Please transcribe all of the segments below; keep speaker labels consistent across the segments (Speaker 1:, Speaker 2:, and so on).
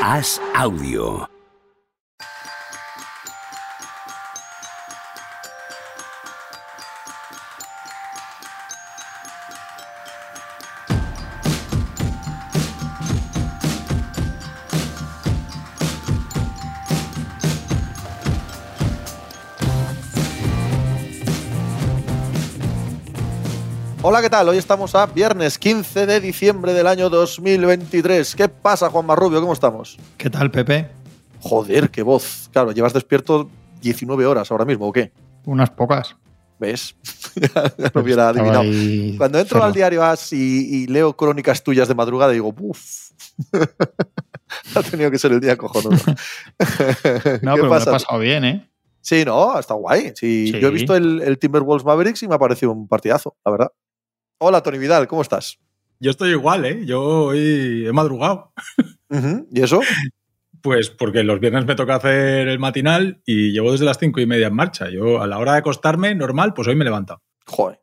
Speaker 1: Haz audio.
Speaker 2: Hola, ¿qué tal? Hoy estamos a viernes 15 de diciembre del año 2023. ¿Qué pasa, Juan Marrubio? ¿Cómo estamos?
Speaker 3: ¿Qué tal, Pepe?
Speaker 2: Joder, qué voz. Claro, llevas despierto 19 horas ahora mismo, ¿o qué?
Speaker 3: Unas pocas.
Speaker 2: ¿Ves? lo hubiera adivinado. Cuando entro al diario As y, y leo crónicas tuyas de madrugada, digo, uff. ha tenido que ser el día cojonudo.
Speaker 3: No,
Speaker 2: ¿Qué
Speaker 3: pero me lo he
Speaker 2: pasa?
Speaker 3: pasado bien, ¿eh?
Speaker 2: Sí, no, está guay. Sí,
Speaker 3: Sí.
Speaker 2: Yo he visto el, el Timberwolves Mavericks y me ha parecido un partidazo, la verdad. Hola, Tony Vidal, ¿cómo estás?
Speaker 4: Yo estoy igual, ¿eh? Yo hoy he madrugado.
Speaker 2: ¿Y eso?
Speaker 4: Pues porque los viernes me toca hacer el matinal y llevo desde las cinco y media en marcha. Yo a la hora de acostarme, normal, pues hoy me he levantado.
Speaker 2: Joder.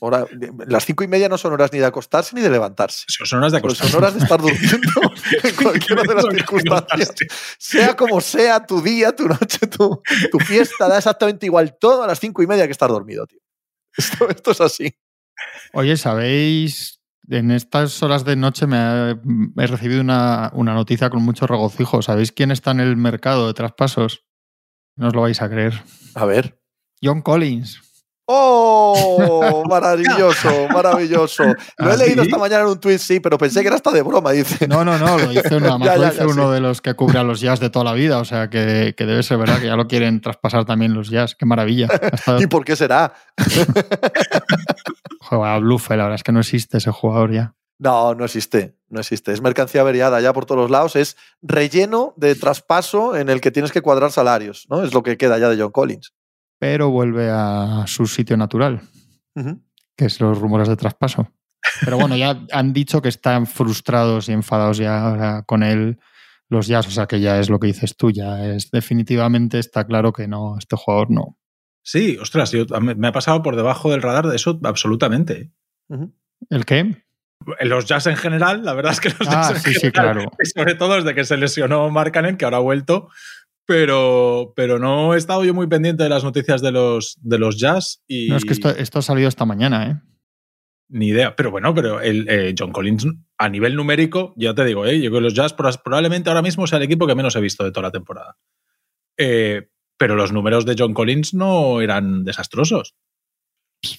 Speaker 2: Ahora, las cinco y media no son horas ni de acostarse ni de levantarse.
Speaker 4: Son horas de
Speaker 2: Pues
Speaker 4: acostarme.
Speaker 2: son horas de estar durmiendo en cualquiera de las circunstancias.
Speaker 4: acostarse.
Speaker 2: Sea como sea tu día, tu noche, tu, tu fiesta, da exactamente igual todo a las cinco y media que estar dormido, tío. Esto, esto es así.
Speaker 3: Oye, ¿sabéis? En estas horas de noche me ha- he recibido una, una noticia con mucho regocijo. ¿Sabéis quién está en el mercado de traspasos? No os lo vais a creer.
Speaker 2: A ver.
Speaker 3: John Collins.
Speaker 2: ¡Oh! Maravilloso, maravilloso. Lo he
Speaker 3: ¿Ah,
Speaker 2: leído esta mañana en un tweet, sí, pero pensé que era hasta de broma, dice.
Speaker 3: No, no, no, lo
Speaker 2: Ya, ya,
Speaker 3: uno
Speaker 2: sí.
Speaker 3: de los que cubre a los jazz de toda la vida. O sea, que, que debe ser verdad que ya lo quieren traspasar también los jazz. Qué maravilla.
Speaker 2: ¿Y por qué será?
Speaker 3: Joder, a Blufe, la verdad es que no existe ese jugador ya.
Speaker 2: No, no existe, no existe. Es mercancía averiada ya por todos los lados. Es relleno de traspaso en el que tienes que cuadrar salarios, ¿no? Es lo que queda ya de John Collins.
Speaker 3: Pero vuelve a su sitio natural. Que es los rumores de traspaso. Pero bueno, ya han dicho que están frustrados y enfadados ya con él los Jazz, o sea que ya es lo que dices tú, ya es definitivamente está claro que no, este jugador no.
Speaker 4: Sí, ostras, yo- me ha pasado por debajo del radar de eso absolutamente.
Speaker 3: ¿El qué?
Speaker 4: Los jazz en general, la verdad es que los
Speaker 3: Ah,
Speaker 4: jazz en
Speaker 3: sí, sí, claro.
Speaker 4: y sobre todo desde que se lesionó Markkanen, que ahora ha vuelto, pero, pero no he estado yo muy pendiente de las noticias de los, de los jazz y
Speaker 3: No, es que esto, esto ha salido esta mañana, ¿eh?
Speaker 4: ni idea. Pero bueno, pero el, eh, John Collins a nivel numérico, ya te digo, ¿eh? yo creo que los jazz pro- probablemente ahora mismo sea el equipo que menos he visto de toda la temporada. Eh, pero los números de John Collins no eran desastrosos.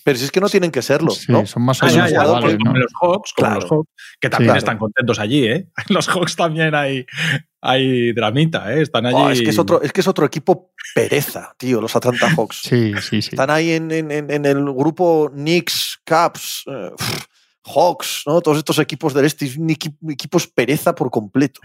Speaker 2: Pero si es que no tienen que serlo,
Speaker 3: Sí,
Speaker 2: ¿no?
Speaker 3: son más o
Speaker 2: Ah,
Speaker 3: menos
Speaker 2: ya, ya,
Speaker 3: iguales,
Speaker 2: porque
Speaker 3: ¿no?
Speaker 4: Como los Hawks, como
Speaker 2: Claro.
Speaker 4: los Hawks, que también
Speaker 2: Claro.
Speaker 4: están contentos allí, ¿eh? Los Hawks también hay, hay dramita, ¿eh? Están allí.
Speaker 2: Oh, es, que es, otro, es que es otro equipo pereza, tío, los Atlanta Hawks.
Speaker 3: Sí, sí, sí.
Speaker 2: Están ahí en, en- el grupo Knicks, Caps, eh, Hawks, ¿no? Todos estos equipos del este, es un equi- equipos pereza por completo.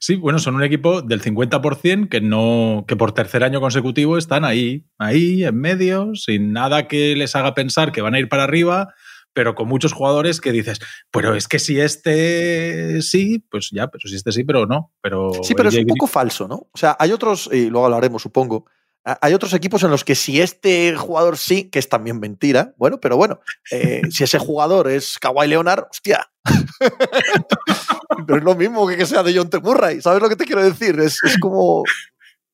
Speaker 4: Sí, bueno, son un equipo del 50% que no, que por tercer año consecutivo están ahí, ahí, en medio, sin nada que les haga pensar que van a ir para arriba, pero con muchos jugadores que dices, pero es que si este sí, pues ya, pero si este sí, pero no. Pero
Speaker 2: Sí, pero es un poco falso, ¿no? O sea, hay otros, y luego hablaremos, supongo, hay otros equipos en los que si este jugador sí, que es también mentira, bueno, pero bueno, eh, si ese jugador es Kawhi Leonard, hostia. no es lo mismo que que sea de John T. Murray, ¿sabes lo que te quiero decir? Es, es como,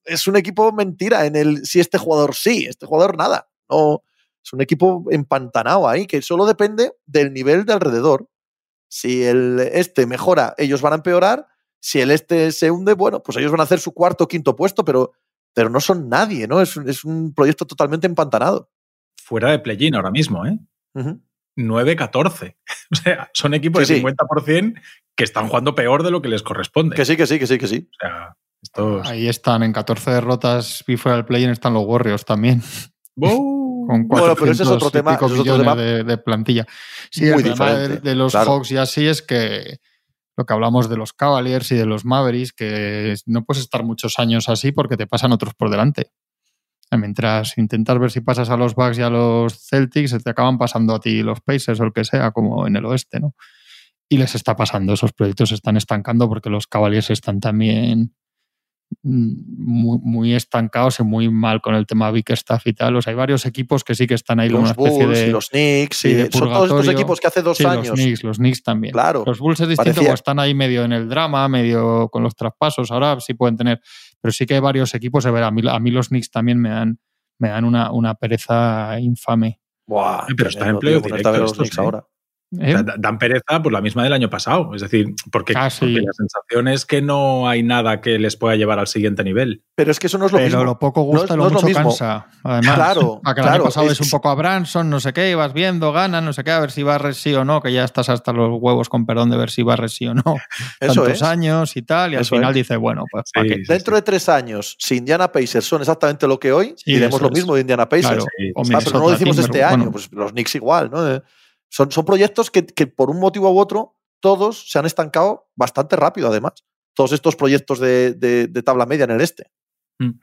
Speaker 2: es un equipo mentira en el si este jugador sí, este jugador nada. No, es un equipo empantanado ahí que solo depende del nivel de alrededor. Si el este mejora, ellos van a empeorar. Si el este se hunde, bueno, pues ellos van a hacer su cuarto o quinto puesto, pero, pero no son nadie, ¿no? Es, un- es un proyecto totalmente empantanado.
Speaker 4: fuera de play-in ahora mismo, ¿eh?
Speaker 2: Ujú.
Speaker 4: 9-14. O sea, son equipos
Speaker 2: Sí,
Speaker 4: de
Speaker 2: sí.
Speaker 4: 50% que están jugando peor de lo que les corresponde.
Speaker 2: Que sí, que sí, que sí, que sí.
Speaker 4: O sea, estos.
Speaker 3: Ahí están, en 14 derrotas y fuera del play-in están los Warriors también.
Speaker 4: ¡Wow!
Speaker 3: Con
Speaker 2: Bueno, pero ese es
Speaker 3: 400
Speaker 2: otro
Speaker 3: y
Speaker 2: tema, es otro tema
Speaker 3: de, de plantilla. Sí,
Speaker 2: muy
Speaker 3: el problema de, los
Speaker 2: claro.
Speaker 3: Hawks ya sí es que lo que hablamos de los Cavaliers y de los Mavericks, que no puedes estar muchos años así porque te pasan otros por delante. Mientras intentas ver si pasas a los Bucks y a los Celtics, se te acaban pasando a ti los Pacers o el que sea, como en el oeste, ¿no? Y les está pasando, esos proyectos se están estancando porque los Cavaliers están también muy, muy, estancados y muy mal con el tema Big Staff y tal. O sea, hay varios equipos que sí que están ahí
Speaker 2: los
Speaker 3: una especie
Speaker 2: Bulls,
Speaker 3: de.
Speaker 2: y los Knicks,
Speaker 3: sí,
Speaker 2: y
Speaker 3: de
Speaker 2: son todos estos equipos que hace dos
Speaker 3: Sí,
Speaker 2: años.
Speaker 3: los Knicks, los Knicks también.
Speaker 2: Claro.
Speaker 3: Los Bulls es distinto,
Speaker 2: Parecía-
Speaker 3: porque están ahí medio en el drama, medio con los traspasos. Ahora sí pueden tener. Pero sí que hay varios equipos. A ver, a mí, a mí los Knicks también me dan, me dan una, una pereza infame.
Speaker 2: Buah,
Speaker 4: pero está
Speaker 2: tremendo,
Speaker 4: en playoff directo
Speaker 2: los
Speaker 4: estos,
Speaker 2: Knicks
Speaker 4: ¿eh?
Speaker 2: ahora.
Speaker 3: ¿Eh?
Speaker 4: Da- Dan pereza por la misma del año pasado. Es decir, porque,
Speaker 3: Ah, sí.
Speaker 4: porque la sensación es que no hay nada que les pueda llevar al siguiente nivel.
Speaker 2: Pero es que eso no es lo
Speaker 3: Pero
Speaker 2: mismo.
Speaker 3: lo poco
Speaker 2: No
Speaker 3: gusta,
Speaker 2: no
Speaker 3: lo
Speaker 2: lo
Speaker 3: mucho cansa. Además,
Speaker 2: Claro,
Speaker 3: a que el
Speaker 2: claro,
Speaker 3: año pasado
Speaker 2: es-
Speaker 3: es un poco a Branson, no sé qué, ibas viendo, ganan, no sé qué, a ver si barres sí o no, que ya estás hasta los huevos con perdón de ver si barres sí o no.
Speaker 2: Eso
Speaker 3: Tantos
Speaker 2: es.
Speaker 3: años y tal, y al
Speaker 2: Eso
Speaker 3: final
Speaker 2: es.
Speaker 3: dices, bueno, pues
Speaker 4: Sí,
Speaker 3: ¿para qué?
Speaker 4: sí,
Speaker 2: Dentro de tres años, si Indiana Pacers son exactamente lo que hoy,
Speaker 3: Sí,
Speaker 2: diremos lo mismo de Indiana Pacers.
Speaker 3: Claro,
Speaker 2: Ah, pero no lo decimos este año,
Speaker 3: bueno,
Speaker 2: pues los Knicks igual, ¿no? Son, son proyectos que, que por un motivo u otro todos se han estancado bastante rápido, además. Todos estos proyectos de, de- de tabla media en el este.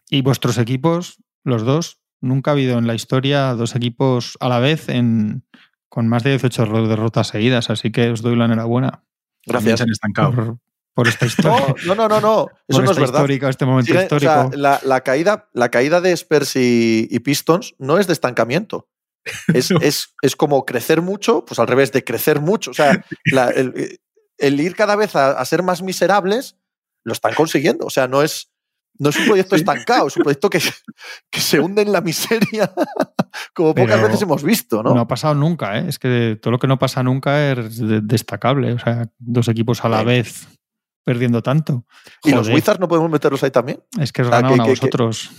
Speaker 3: Y vuestros equipos, los dos, nunca ha habido en la historia dos equipos a la vez en, con más de 18 ro- derrotas seguidas, así que os doy la enhorabuena
Speaker 2: Gracias.
Speaker 4: se han estancado.
Speaker 3: por, por esta historia.
Speaker 2: No, no, no, no. Eso
Speaker 3: por
Speaker 2: no es verdad.
Speaker 3: histórica, este momento
Speaker 2: o
Speaker 3: histórico.
Speaker 2: sea, la, la caída, la caída de Spurs y, y Pistons no es de estancamiento. Es,
Speaker 4: No.
Speaker 2: es, es como crecer mucho, pues al revés, de crecer mucho. O sea, la- el, el ir cada vez a, a ser más miserables lo están consiguiendo. O sea, no es, no es un proyecto
Speaker 4: Sí.
Speaker 2: estancado, es un proyecto que, que se hunde en la miseria como pocas veces hemos visto,
Speaker 3: ¿no?
Speaker 2: ¿no?
Speaker 3: ha pasado nunca, ¿eh? Es que todo lo que no pasa nunca es de- destacable. O sea, dos equipos a la
Speaker 2: Sí.
Speaker 3: vez perdiendo tanto.
Speaker 2: y los Wizards no podemos meterlos ahí también.
Speaker 3: Es que os
Speaker 2: que-
Speaker 3: a
Speaker 2: que-
Speaker 3: vosotros.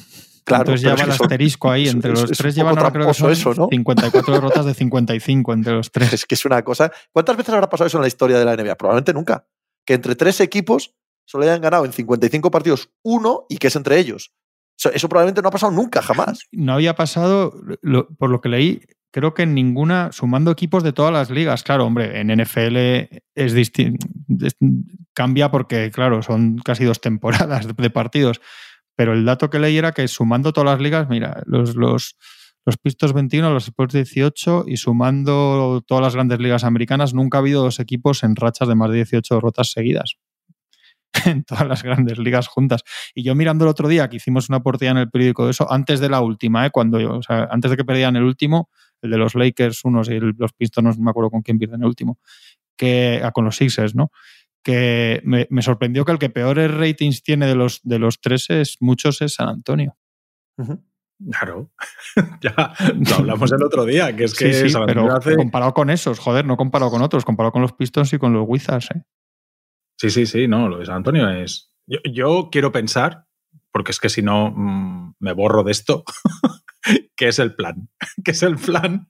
Speaker 2: Claro,
Speaker 3: Entonces
Speaker 2: pero
Speaker 3: ya
Speaker 2: es
Speaker 3: va
Speaker 2: que
Speaker 3: el
Speaker 2: son-
Speaker 3: asterisco ahí. Entre
Speaker 2: es-
Speaker 3: los
Speaker 2: es
Speaker 3: tres llevan ahora creo que son
Speaker 2: eso, ¿no?
Speaker 3: 54 derrotas de 55 entre los tres.
Speaker 2: Es que es una cosa. ¿Cuántas veces habrá pasado eso en la historia de la NBA? Probablemente nunca. Que entre tres equipos solo hayan ganado en 55 partidos uno y que es entre ellos. Eso, eso probablemente no ha pasado nunca, jamás.
Speaker 3: No había pasado, lo- por lo que leí, creo que en ninguna, sumando equipos de todas las ligas. Claro, hombre, en NFL es distinto. Cambia porque, claro, son casi dos temporadas de, de partidos. Pero el dato que leí era que sumando todas las ligas, mira, los, los, los Pistos 21, los Spurs 18 y sumando todas las grandes ligas americanas, nunca ha habido dos equipos en rachas de más de 18 derrotas seguidas. En todas las grandes ligas juntas. Y yo mirando el otro día que hicimos una portada en el periódico de eso, antes de la última, ¿eh? cuando yo, o sea, antes de que perdieran el último, el de los Lakers unos y los Pistons, no me acuerdo con quién pierden el último, que ah, con los Sixers, ¿no? Que me, me sorprendió que el que peores ratings tiene de los, de los tres es, muchos es San Antonio.
Speaker 4: Claro. ya lo hablamos el otro día, que es que
Speaker 3: sí, sí,
Speaker 4: San
Speaker 3: pero
Speaker 4: hace-
Speaker 3: comparado con esos, joder, no comparado con otros, comparado con los Pistons y con los Wizards, ¿eh?
Speaker 4: Sí, sí, sí, no, lo de San Antonio es. Yo, yo quiero pensar, porque es que si no mm, me borro de esto, que es el plan. que es el plan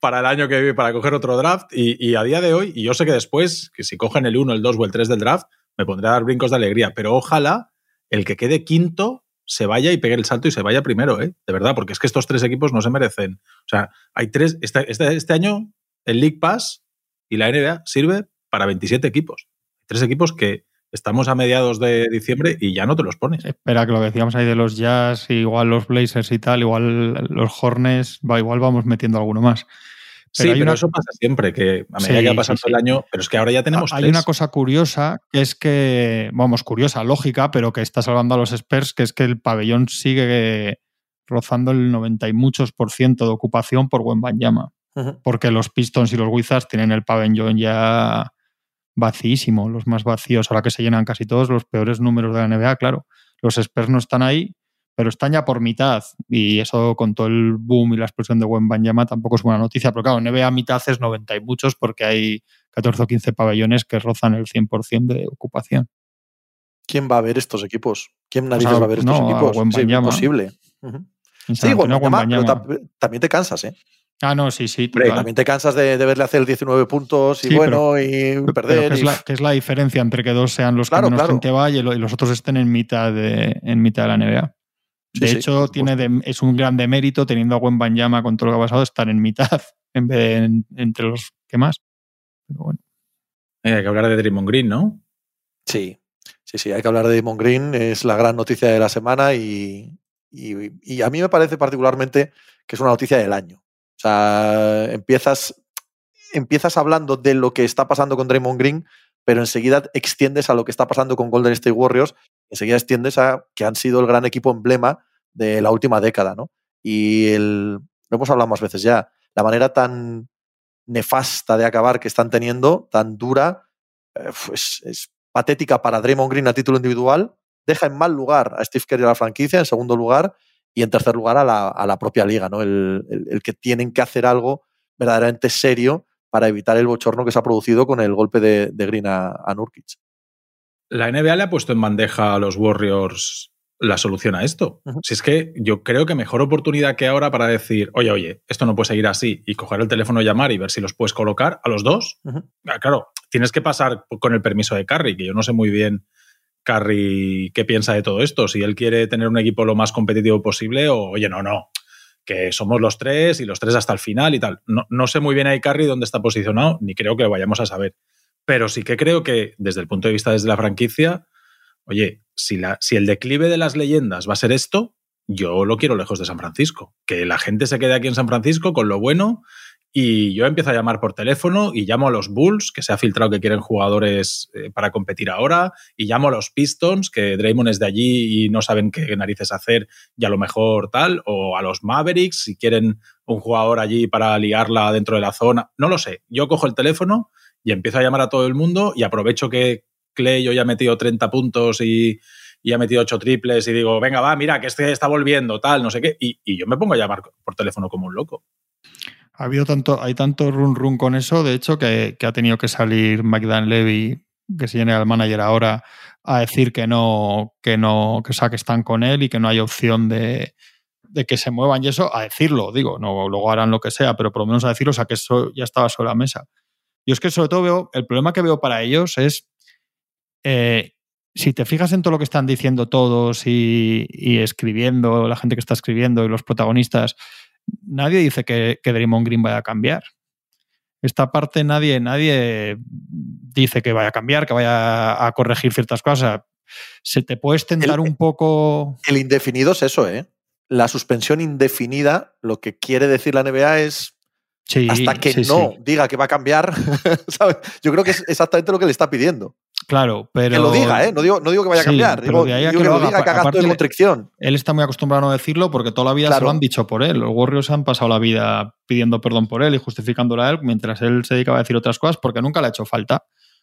Speaker 4: para el año que viene, para coger otro draft. Y, a día de hoy, y yo sé que después, que si cogen el 1, el 2 o el 3 del draft, me pondré a dar brincos de alegría. Pero ojalá el que quede quinto se vaya y pegue el salto y se vaya primero, ¿eh? De verdad, porque es que estos tres equipos no se merecen. O sea, hay tres. Este, este, este año, el League Pass y la NBA sirve para 27 equipos tres equipos que estamos a mediados de diciembre y ya no te los pones.
Speaker 3: Espera, que lo que decíamos ahí de los Jazz, igual los Blazers y tal, igual los Hornets, va, igual vamos metiendo alguno más.
Speaker 4: sí,
Speaker 3: hay
Speaker 4: pero
Speaker 3: una-
Speaker 4: eso pasa siempre, que a medida
Speaker 3: Sí,
Speaker 4: que va pasando
Speaker 3: sí, sí.
Speaker 4: el año, pero es que ahora ya tenemos
Speaker 3: Hay
Speaker 4: tres.
Speaker 3: una cosa curiosa, que es que, vamos, curiosa, lógica, pero que está salvando a los Spurs, que es que el pabellón sigue rozando el 90 y muchos por ciento de ocupación por Wembanyama,
Speaker 2: Ujú.
Speaker 3: porque los Pistons y los Wizards tienen el pabellón ya vacíísimo, los más vacíos, ahora que se llenan casi todos los peores números de la NBA, claro. Los Spurs no están ahí, pero están ya por mitad. Y eso con todo el boom y la explosión de Wembanyama tampoco es buena noticia. Pero claro, NBA mitad es 90 y muchos porque hay 14 o 15 pabellones que rozan el 100% de ocupación.
Speaker 2: ¿Quién va a ver estos equipos? ¿Quién narices
Speaker 3: sea,
Speaker 2: va a ver estos
Speaker 3: no, a
Speaker 2: equipos? Sí,
Speaker 3: Wembanyama.
Speaker 2: imposible. Sí, tam- también te cansas, ¿eh?
Speaker 3: Ah, no, sí, sí.
Speaker 2: Hombre, también te cansas de, de verle hacer 19 puntos y
Speaker 3: Sí,
Speaker 2: bueno, y
Speaker 3: Pero
Speaker 2: perder.
Speaker 3: ¿qué es, la, qué es la diferencia entre que dos sean los
Speaker 2: Claro,
Speaker 3: que menos
Speaker 2: claro.
Speaker 3: gente va y, lo- y los otros estén en mitad de, en mitad de la NBA?
Speaker 2: Sí,
Speaker 3: De
Speaker 2: sí,
Speaker 3: hecho, tiene de- es un gran demérito teniendo a Wembanyama con todo lo que ha pasado estar en mitad en vez de en- entre los que más. Pero bueno.
Speaker 4: Eh, hay que hablar de Draymond Green, ¿no?
Speaker 2: Sí, sí, sí, hay que hablar de Damon Green, es la gran noticia de la semana y, y- y a mí me parece particularmente que es una noticia del año. O sea, empiezas, empiezas hablando de lo que está pasando con Draymond Green, pero enseguida extiendes a lo que está pasando con Golden State Warriors enseguida extiendes a que han sido el gran equipo emblema de la última década, ¿no? Y el, lo hemos hablado más veces ya, la manera tan nefasta de acabar que están teniendo, tan dura, pues es patética para Draymond Green a título individual, deja en mal lugar a Steve Kerr y a la franquicia, en segundo lugar, y en tercer lugar a la, a la propia liga, ¿no? El, el, el, que tienen que hacer algo verdaderamente serio para evitar el bochorno que se ha producido con el golpe de, de Green a, a Nurkic.
Speaker 4: La NBA le ha puesto en bandeja a los Warriors la solución a esto. Uh -huh. Si es que yo creo que mejor oportunidad que ahora para decir, oye, oye, esto no puede seguir así y coger el teléfono y llamar y ver si los puedes colocar a los dos. Uh -huh. Claro, tienes que pasar con el permiso de Curry, que yo no sé muy bien Curry qué piensa de todo esto, si él quiere tener un equipo lo más competitivo posible o, oye, no, no, que somos los tres y los tres hasta el final y tal. No, no sé muy bien ahí Curry dónde está posicionado, ni creo que lo vayamos a saber. Pero sí que creo que desde el punto de vista desde la franquicia, oye, si, la, si el declive de las leyendas va a ser esto, yo lo quiero lejos de San Francisco. Que la gente se quede aquí en San Francisco con lo bueno y yo empiezo a llamar por teléfono y llamo a los Bulls, que se ha filtrado que quieren jugadores eh, para competir ahora, y llamo a los Pistons, que Draymond es de allí y no saben qué narices hacer y a lo mejor tal, o a los Mavericks, si quieren un jugador allí para liarla dentro de la zona. No lo sé. Yo cojo el teléfono y empiezo a llamar a todo el mundo y aprovecho que Clay hoy ha metido 30 puntos y, y, ha metido 8 triples y digo, venga, va, mira, que este está volviendo, tal, no sé qué. Y, y yo me pongo a llamar por teléfono como un loco.
Speaker 3: Ha habido tanto, hay tanto run run con eso, de hecho, que, que ha tenido que salir McDan Levy, que se viene el manager ahora, a decir que no, que no, que, o sea, que están con él y que no hay opción de, de que se muevan y eso, a decirlo, digo, no, luego harán lo que sea, pero por lo menos a decirlo, o sea, que eso ya estaba sobre la mesa. Yo es que sobre todo veo, el problema que veo para ellos es, eh, si te fijas en todo lo que están diciendo todos y, escribiendo, la gente que está escribiendo y los protagonistas, nadie dice que, que Draymond Green vaya a cambiar. Esta parte nadie, nadie dice que vaya a cambiar, que vaya a corregir ciertas cosas. Se te puede extender un poco.
Speaker 2: El indefinido es eso, ¿eh? La suspensión indefinida, lo que quiere decir la NBA es Sí, hasta que sí, no sí. diga que va a cambiar, ¿sabes? yo creo que es exactamente lo que le está pidiendo.
Speaker 3: Claro, pero.
Speaker 2: Que lo diga, ¿eh? No digo, no digo que vaya a cambiar. Digo, digo que, que, lo, diga, que haga acto de constricción.
Speaker 3: Él está muy acostumbrado a no decirlo porque toda la vida claro. se lo han dicho por él. Los Warriors han pasado la vida pidiendo perdón por él y justificándolo a él, mientras él se dedicaba a decir otras cosas porque nunca le ha hecho falta. Ha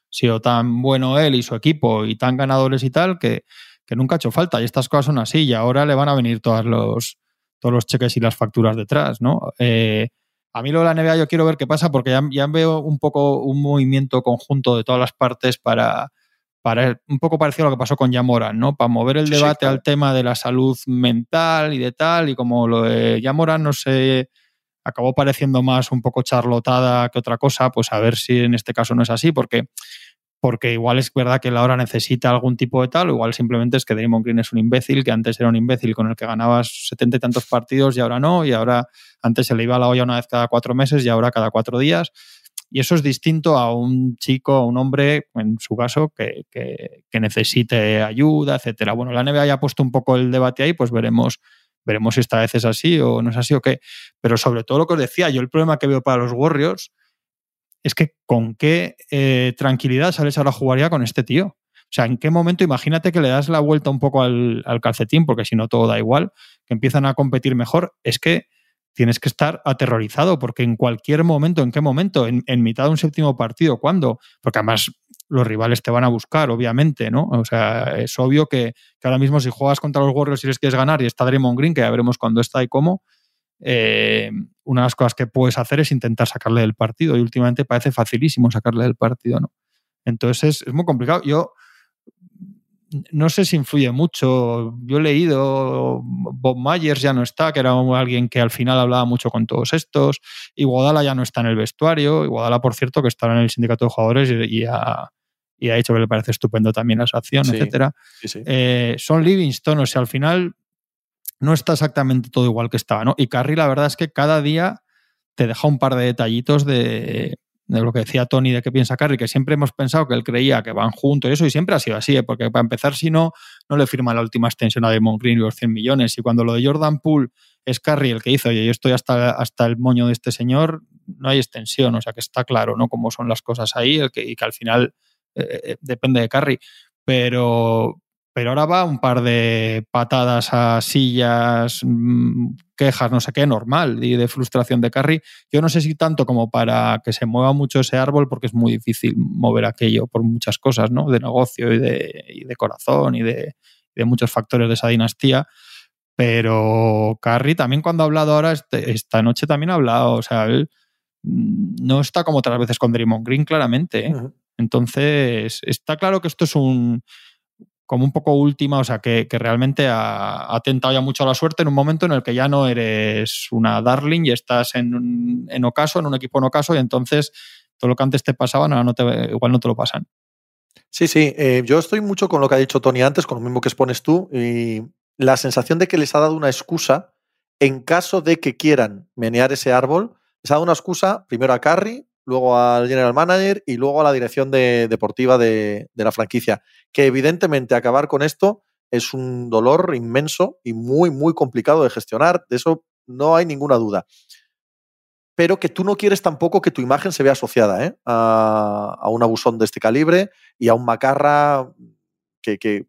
Speaker 3: sido tan bueno él y su equipo y tan ganadores y tal que, que nunca ha hecho falta. Y estas cosas son así y ahora le van a venir todos los, todos los cheques y las facturas detrás, ¿no? Eh, a mí lo de la NBA yo quiero ver qué pasa porque ya, ya, veo un poco un movimiento conjunto de todas las partes para, para un poco parecido a lo que pasó con Yamoran, ¿no? Para mover el debate sí, claro. al tema de la salud mental y de tal, y como lo de Yamoran no sé, acabó pareciendo más un poco charlotada que otra cosa, pues a ver si en este caso no es así, porque porque igual es verdad que él ahora necesita algún tipo de tal, o igual simplemente es que Draymond Green es un imbécil, que antes era un imbécil con el que ganabas setenta y tantos partidos y ahora no, y ahora antes se le iba a la olla una vez cada cuatro meses y ahora cada cuatro días. Y eso es distinto a un chico, a un hombre, en su caso, que, que, que necesite ayuda, etcétera. Bueno, la NBA ya ha puesto un poco el debate ahí, pues veremos veremos si esta vez es así o no es así o qué. Pero sobre todo lo que os decía, yo el problema que veo para los Warriors es que con qué eh, tranquilidad sales ahora a jugar ya con este tío. O sea, ¿en qué momento imagínate que le das la vuelta un poco al, al, calcetín, porque si no todo da igual, que empiezan a competir mejor? Es que tienes que estar aterrorizado, porque en cualquier momento, ¿en qué momento? En, en mitad de un séptimo partido, ¿cuándo? Porque además los rivales te van a buscar, obviamente, ¿no? O sea, es obvio que, que ahora mismo si juegas contra los Warriors y les quieres ganar y está Draymond Green, que ya veremos cuándo está y cómo, eh, una de las cosas que puedes hacer es intentar sacarle del partido y últimamente parece facilísimo sacarle del partido, ¿no? Entonces es, es muy complicado. Yo no sé si influye mucho. Yo he leído, Bob Myers ya no está, que era alguien que al final hablaba mucho con todos estos. Iguodala ya no está en el vestuario. Iguodala, por cierto, que estará en el sindicato de jugadores y, y, ha, y ha, dicho que le parece estupendo también la acción, sí, etcétera. Sí, sí. Eh, son Livingston, o sea, al final no está exactamente todo igual que estaba, ¿no? Y Carrie, la verdad es que cada día te deja un par de detallitos de, de lo que decía Tony de qué piensa Carrie, que siempre hemos pensado que él creía que van juntos y eso, y siempre ha sido así, ¿eh? porque para empezar, si no, no le firma la última extensión a Damon Green los 100 millones. Y cuando lo de Jordan Poole es Carrie el que hizo, oye, yo estoy hasta, hasta el moño de este señor, no hay extensión, o sea que está claro, ¿no? Cómo son las cosas ahí el que, y que al final eh, eh depende de Carrie. Pero, pero ahora va un par de patadas a sillas, mm, quejas, no sé qué, normal, y de frustración de Carry. Yo no sé si tanto como para que se mueva mucho ese árbol, porque es muy difícil mover aquello por muchas cosas, ¿no? De negocio y de, corazón y de, muchos factores de esa dinastía. Pero Carry también cuando ha hablado ahora, este, esta noche también ha hablado, o sea, él mm, no está como otras veces con Draymond Green, claramente. ¿eh? Entonces, está claro que esto es un como un poco última, o sea, que, realmente ha, tentado ya mucho a la suerte en un momento en el que ya no eres una darling y estás en, en ocaso, en un equipo en ocaso, y entonces todo lo que antes te pasaba, ahora no te, igual no te lo pasan.
Speaker 2: Sí, sí, eh, yo estoy mucho con lo que ha dicho Tony antes, con lo mismo que expones tú, y la sensación de que les ha dado una excusa en caso de que quieran menear ese árbol, les ha dado una excusa primero a Carry, luego al general manager y luego a la dirección deportiva de, la franquicia. Que evidentemente acabar con esto es un dolor inmenso y muy, muy complicado de gestionar. De eso no hay ninguna duda. Pero que tú no quieres tampoco que tu imagen se vea asociada ¿eh? a, un abusón de este calibre y a un macarra que,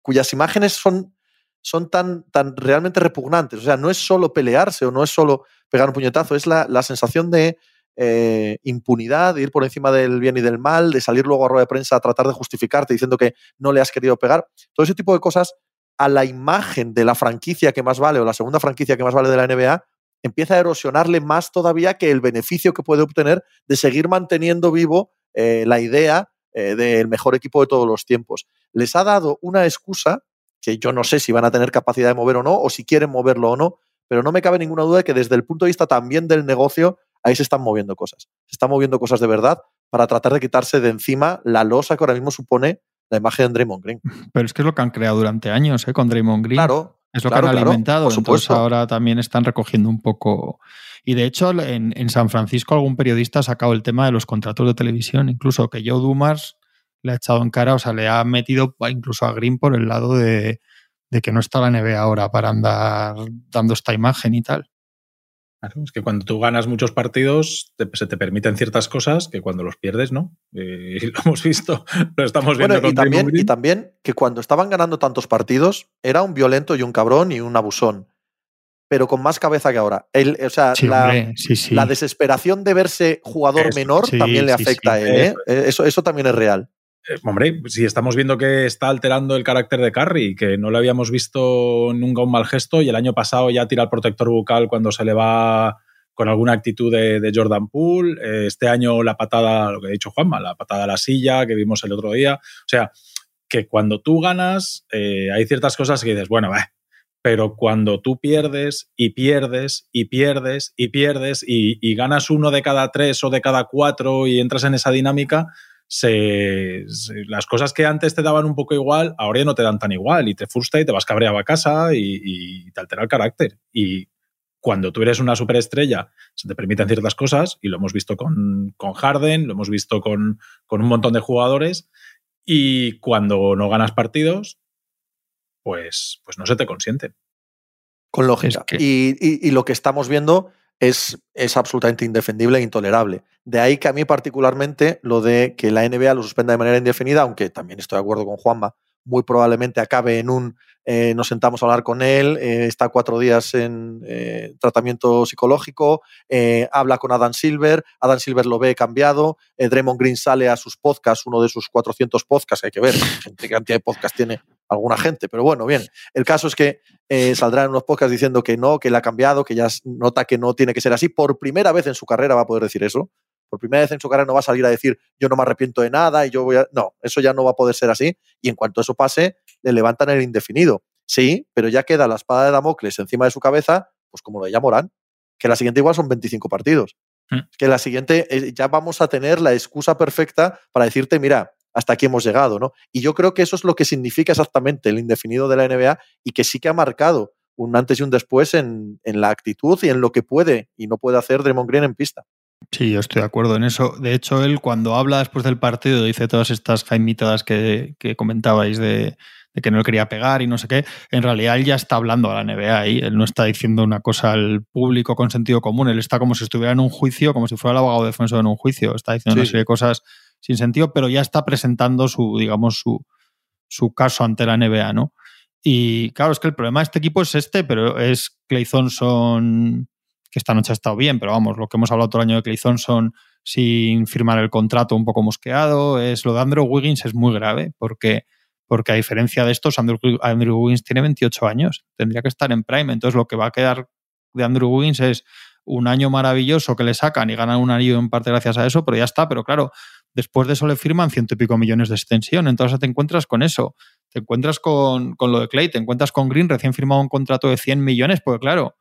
Speaker 2: cuyas imágenes son, son tan, tan realmente repugnantes. O sea, no es solo pelearse o no es solo pegar un puñetazo, es la sensación de, eh, impunidad, de ir por encima del bien y del mal, de salir luego a rueda de prensa a tratar de justificarte diciendo que no le has querido pegar. Todo ese tipo de cosas a la imagen de la franquicia que más vale o la segunda franquicia que más vale de la NBA empieza a erosionarle más todavía que el beneficio que puede obtener de seguir manteniendo vivo eh, la idea eh, del mejor equipo de todos los tiempos. Les ha dado una excusa que yo no sé si van a tener capacidad de mover o no, o si quieren moverlo o no, pero no me cabe ninguna duda de que desde el punto de vista también del negocio ahí se están moviendo cosas. Se están moviendo cosas de verdad para tratar de quitarse de encima la losa que ahora mismo supone la imagen de Draymond Green.
Speaker 3: Pero es que es lo que han creado durante años ¿eh? con Draymond Green.
Speaker 2: Claro.
Speaker 3: Es lo que han alimentado. Entonces ahora también están recogiendo un poco. Y de hecho, en, San Francisco algún periodista ha sacado el tema de los contratos de televisión, incluso que Joe Dumas le ha echado en cara, o sea, le ha metido incluso a Green por el lado de, de que no está la NBA ahora para andar dando esta imagen y tal
Speaker 4: es que cuando tú ganas muchos partidos se te permiten ciertas cosas que cuando los pierdes, ¿no? Eh, y lo hemos visto, lo estamos viendo
Speaker 2: y, también, y también que cuando estaban ganando tantos partidos era un violento y un cabrón y un abusón, pero con más cabeza que ahora. o sea, la, desesperación de verse jugador menor también le afecta a él. ¿eh? Eso, eso también es real.
Speaker 4: Hombre, si estamos viendo que está alterando el carácter de Carry, que no le habíamos visto nunca un mal gesto y el año pasado ya tira el protector bucal cuando se le va con alguna actitud de, Jordan Poole. Eh, este año la patada, lo que ha dicho Juanma, la patada a la silla que vimos el otro día. O sea, que cuando tú ganas eh, hay ciertas cosas que dices, bueno, pero cuando tú pierdes y pierdes y pierdes y pierdes y ganas uno de cada tres o de cada cuatro y entras en esa dinámica, se, las cosas que antes te daban un poco igual, ahora ya no te dan tan igual y te frustra y te vas cabreado a casa y, te altera el carácter. Y cuando tú eres una superestrella, se te permiten ciertas cosas y lo hemos visto con, con Harden, lo hemos visto con, con un montón de jugadores y cuando no ganas partidos, pues, pues no se te consienten.
Speaker 2: Con lógica. y, y, lo que estamos viendo es, es absolutamente indefendible e intolerable. De ahí que a mí particularmente lo de que la NBA lo suspenda de manera indefinida, aunque también estoy de acuerdo con Juanma, muy probablemente acabe en un eh, nos sentamos a hablar con él, eh, está cuatro días en eh, tratamiento psicológico, habla con Adam Silver, Adam Silver lo ve cambiado, Draymond Green sale a sus podcasts, uno de sus 400 podcasts, hay que ver qué cantidad de podcasts tiene alguna gente, pero bueno, bien, el caso es que saldrá en unos podcasts diciendo que no, que él ha cambiado, que ya nota que no tiene que ser así, por primera vez en su carrera va a poder decir eso, por primera vez en su carrera no va a salir a decir yo no me arrepiento de nada y yo voy a... No, eso ya no va a poder ser así y en cuanto eso pase, le levantan el indefinido. Sí, pero ya queda la espada de Damocles encima de su cabeza, pues como lo llama Morán, que la siguiente igual son 25 partidos. Mm. Que la siguiente eh, ya vamos a tener la excusa perfecta para decirte, mira, hasta aquí hemos llegado, ¿no? Y yo creo que eso es lo que significa exactamente el indefinido de la NBA y que sí que ha marcado un antes y un después en, en la actitud y en lo que puede y no puede hacer Draymond Green en pista.
Speaker 3: Sí, yo estoy de acuerdo en eso. De hecho, él cuando habla después del partido dice todas estas jaimitadas que, que comentabais de, que no le quería pegar y no sé qué. En realidad él ya está hablando a la NBA ahí. Él no está diciendo una cosa al público con sentido común. Él está como si estuviera en un juicio, como si fuera el abogado defensor en un juicio. Está diciendo una serie de cosas sin sentido, pero ya está presentando su, digamos, su, su caso ante la NBA, ¿no? Y claro, es que el problema de este equipo es este, pero es Clay Thompson, que esta noche ha estado bien, pero vamos, lo que hemos hablado todo el año de Clay Thompson sin firmar el contrato un poco mosqueado, es lo de Andrew Wiggins es muy grave, porque, porque a diferencia de estos, Andrew, Andrew Wiggins tiene 28 años, tendría que estar en prime, entonces lo que va a quedar de Andrew Wiggins es un año maravilloso que le sacan y ganan un anillo en parte gracias a eso, pero ya está, pero claro, después de eso le firman ciento y pico millones de extensión, entonces te encuentras con eso te encuentras con, lo de Clay, te encuentras con Green recién firmado un contrato de 100 millones, porque claro,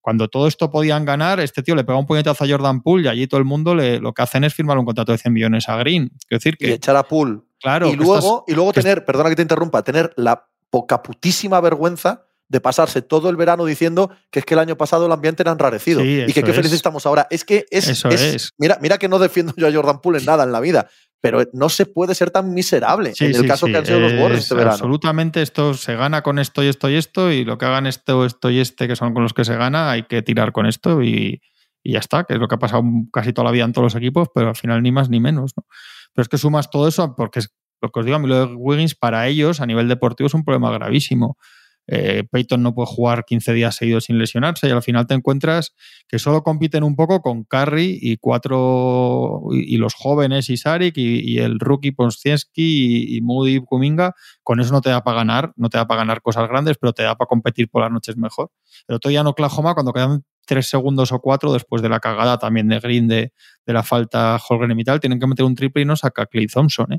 Speaker 3: cuando todo esto podían ganar, este tío le pega un puñetazo a Jordan Poole y allí todo el mundo le, lo que hacen es firmar un contrato de 100 millones a Green. decir que,
Speaker 2: y echar a Poole.
Speaker 3: Claro.
Speaker 2: Y luego, y luego tener, perdona que te interrumpa, tener la poca putísima vergüenza de pasarse todo el verano diciendo que es que el año pasado el ambiente era enrarecido y que qué felices estamos ahora. Es que es,
Speaker 3: eso es,
Speaker 2: Mira, mira que no defiendo yo a Jordan Poole en nada en la vida, pero no se puede ser tan miserable en el caso que han sido los Warriors este verano.
Speaker 3: Absolutamente, esto se gana con esto y esto y esto, y lo que hagan esto, esto y este, que son con los que se gana, hay que tirar con esto y, ya está, que es lo que ha pasado casi toda la vida en todos los equipos, pero al final ni más ni menos. ¿no? Pero es que sumas todo eso, porque es, lo que os digo, a mí lo de Wiggins para ellos a nivel deportivo es un problema gravísimo eh, Peyton no puede jugar 15 días seguidos sin lesionarse y al final te encuentras que solo compiten un poco con Curry y cuatro y, los jóvenes Isarik y, y el rookie Ponsienski y, Moody Kuminga, con eso no te da para ganar, no te da para ganar cosas grandes, pero te da para competir por las noches mejor. El otro día en Oklahoma, cuando quedan tres segundos o cuatro después de la cagada también de Green de, la falta Holgren y tal, tienen que meter un triple y no saca Clay Thompson. ¿eh?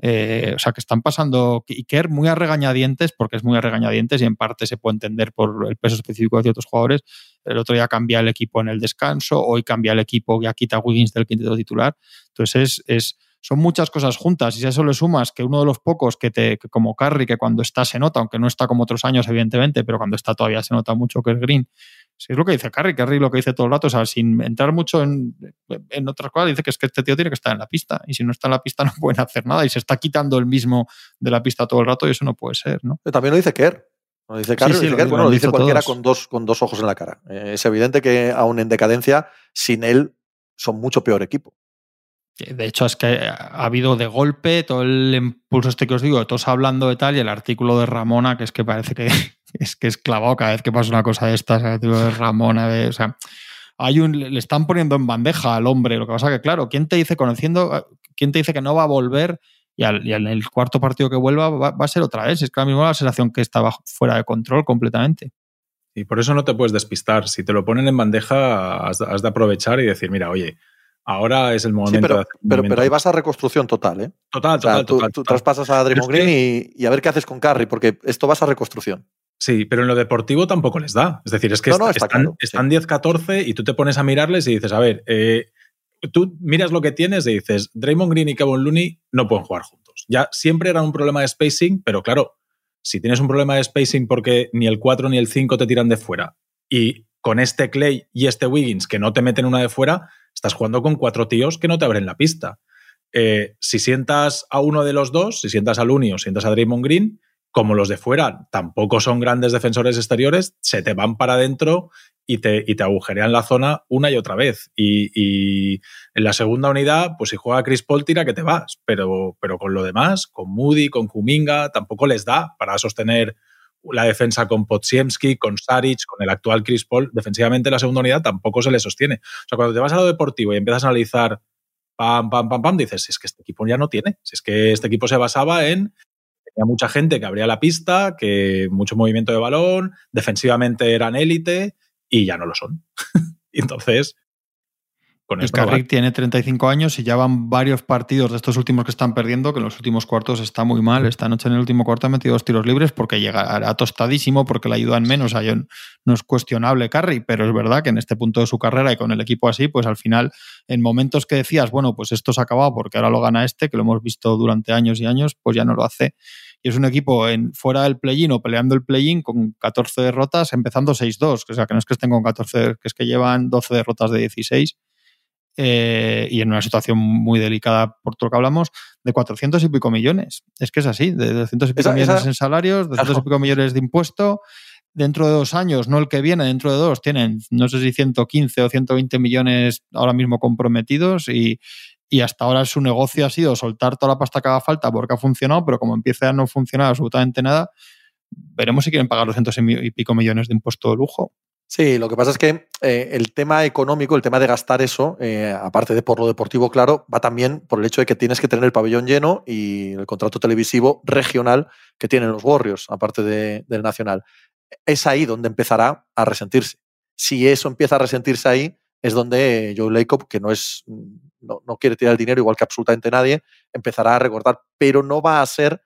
Speaker 3: Eh, o sea, que están pasando Iker muy a regañadientes, porque es muy a regañadientes y en parte se puede entender por el peso específico de ciertos jugadores. El otro día cambia el equipo en el descanso, hoy cambia el equipo, ya quita Wiggins del quinteto titular. Entonces, es, son muchas cosas juntas. Y si a eso le sumas que uno de los pocos que, te, como Carry, que cuando está se nota, aunque no está como otros años, evidentemente, pero cuando está todavía se nota mucho que es Green, es lo que dice Carrie, Carrie lo que dice todo el rato, o sea, sin entrar mucho en, en otras cosas, dice que es que este tío tiene que estar en la pista y si no está en la pista no pueden hacer nada y se está quitando el mismo de la pista todo el rato y eso no puede ser, ¿no?
Speaker 2: También lo dice Kerr. Lo dice Carrie, lo dice, Kerr, bueno, lo dice cualquiera con dos, con dos ojos en la cara. Eh, es evidente que aún en decadencia, sin él, son mucho peor equipo.
Speaker 3: De hecho, es que ha habido de golpe todo el impulso este que os digo, todos hablando de tal, y el artículo de Ramona, que es que parece que es que es clavado cada vez que pasa una cosa de estas, de Ramona, de, o sea, hay un, le están poniendo en bandeja al hombre. Lo que pasa que, claro, ¿quién te dice, conociendo, quién te dice que no va a volver y, en el cuarto partido que vuelva va, a ser otra vez? Es que ahora mismo la sensación que estaba fuera de control completamente.
Speaker 4: Y por eso no te puedes despistar. Si te lo ponen en bandeja, has, de aprovechar y decir, mira, oye, ahora es el momento.
Speaker 2: pero,
Speaker 4: de
Speaker 2: pero, pero, ahí vas a reconstrucción total, ¿eh?
Speaker 4: Total, total, total,
Speaker 2: tú, traspasas a Draymond Green y, y, a ver qué haces con Curry, porque esto vas a reconstrucción.
Speaker 4: Sí, pero en lo deportivo tampoco les da. Es decir, es que están, 10-14 y tú te pones a mirarles y dices, a ver, eh, tú miras lo que tienes y dices, Draymond Green y Kevin Looney no pueden jugar juntos. Ya siempre era un problema de spacing, pero claro, si tienes un problema de spacing porque ni el 4 ni el 5 te tiran de fuera y con este Clay y este Wiggins que no te meten una de fuera, estás jugando con cuatro tíos que no te abren la pista. Eh, si sientas a uno de los dos, si sientas a Looney o sientas a Draymond Green, como los de fuera tampoco son grandes defensores exteriores, se te van para adentro y te, y te agujerean la zona una y otra vez. Y, en la segunda unidad, pues si juega Chris Paul, tira que te vas. Pero, pero con lo demás, con Moody, con Kuminga, tampoco les da para sostener la defensa con Potsiemski, con Saric, con el actual Chris Paul. Defensivamente la segunda unidad tampoco se le sostiene. O sea, cuando te vas a lo deportivo y empiezas a analizar pam, pam, pam, pam, dices, si es que este equipo ya no tiene. Si es que este equipo se basaba en mucha gente que abría la pista, que mucho movimiento de balón, defensivamente eran élite y ya no lo son. entonces,
Speaker 3: con esto tiene 35 años y ya van varios partidos de estos últimos que están perdiendo, que en los últimos cuartos está muy mal. Esta noche en el último cuarto ha metido dos tiros libres porque llegará tostadísimo, porque le ayudan menos. O no es cuestionable Carry, pero es verdad que en este punto de su carrera y con el equipo así, pues al final, en momentos que decías, bueno, pues esto se ha acabado porque ahora lo gana este, que lo hemos visto durante años y años, pues ya no lo hace y es un equipo en, fuera del play-in o peleando el play-in con 14 derrotas, empezando 6-2. O sea, que no es que estén con 14, que es que llevan 12 derrotas de 16. Eh, y en una situación muy delicada, por todo lo que hablamos, de 400 y pico millones. Es que es así, de 200 y pico millones en salarios, 200 y pico millones de impuesto. Dentro de dos años, no el que viene, dentro de dos, tienen no sé si 115 o 120 millones ahora mismo comprometidos y, y hasta ahora su negocio ha sido soltar toda la pasta que haga falta porque ha funcionado, pero como empieza a no funcionar absolutamente nada, veremos si quieren pagar los cientos y pico millones de impuesto de lujo.
Speaker 2: Sí, lo que pasa es que eh, el tema económico, el tema de gastar eso, eh, aparte de por lo deportivo, claro, va también por el hecho de que tienes que tener el pabellón lleno y el contrato televisivo regional que tienen los Warriors, aparte del nacional. Es ahí donde empezará a resentirse. Si eso empieza a resentirse ahí, es donde Joe Lacob, que no es no, no, quiere tirar el dinero igual que absolutamente nadie, empezará a recortar, pero no va a ser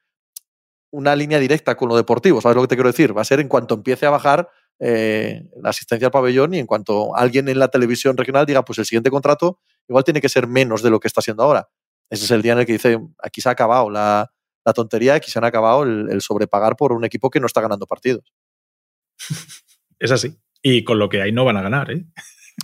Speaker 2: una línea directa con lo deportivo, ¿sabes lo que te quiero decir? Va a ser en cuanto empiece a bajar eh, la asistencia al pabellón y en cuanto alguien en la televisión regional diga, pues el siguiente contrato igual tiene que ser menos de lo que está siendo ahora. Ese es el día en el que dice, aquí se ha acabado la, tontería, aquí se han acabado el, sobrepagar por un equipo que no está ganando partidos.
Speaker 4: Es así. Y con lo que hay no van a ganar, ¿eh?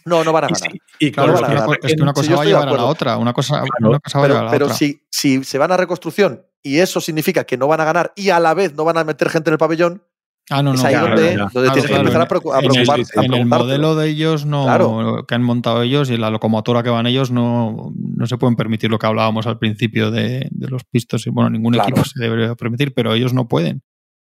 Speaker 2: No, no van a ganar.
Speaker 3: Y, claro, es que una cosa va a llevar a la otra. Una cosa, una cosa va a llevar a la
Speaker 2: pero
Speaker 3: otra.
Speaker 2: si, si se van a reconstrucción y eso significa que no van a ganar y a la vez no van a meter gente en el pabellón,
Speaker 3: Ah, no, no.
Speaker 2: Es ahí donde, tienes que empezar a, preocupar,
Speaker 3: En el, modelo de ellos no, que han montado ellos y la locomotora que van ellos no, no se pueden permitir lo que hablábamos al principio de, los pistos. Y bueno, ningún equipo se debería permitir, pero ellos no pueden.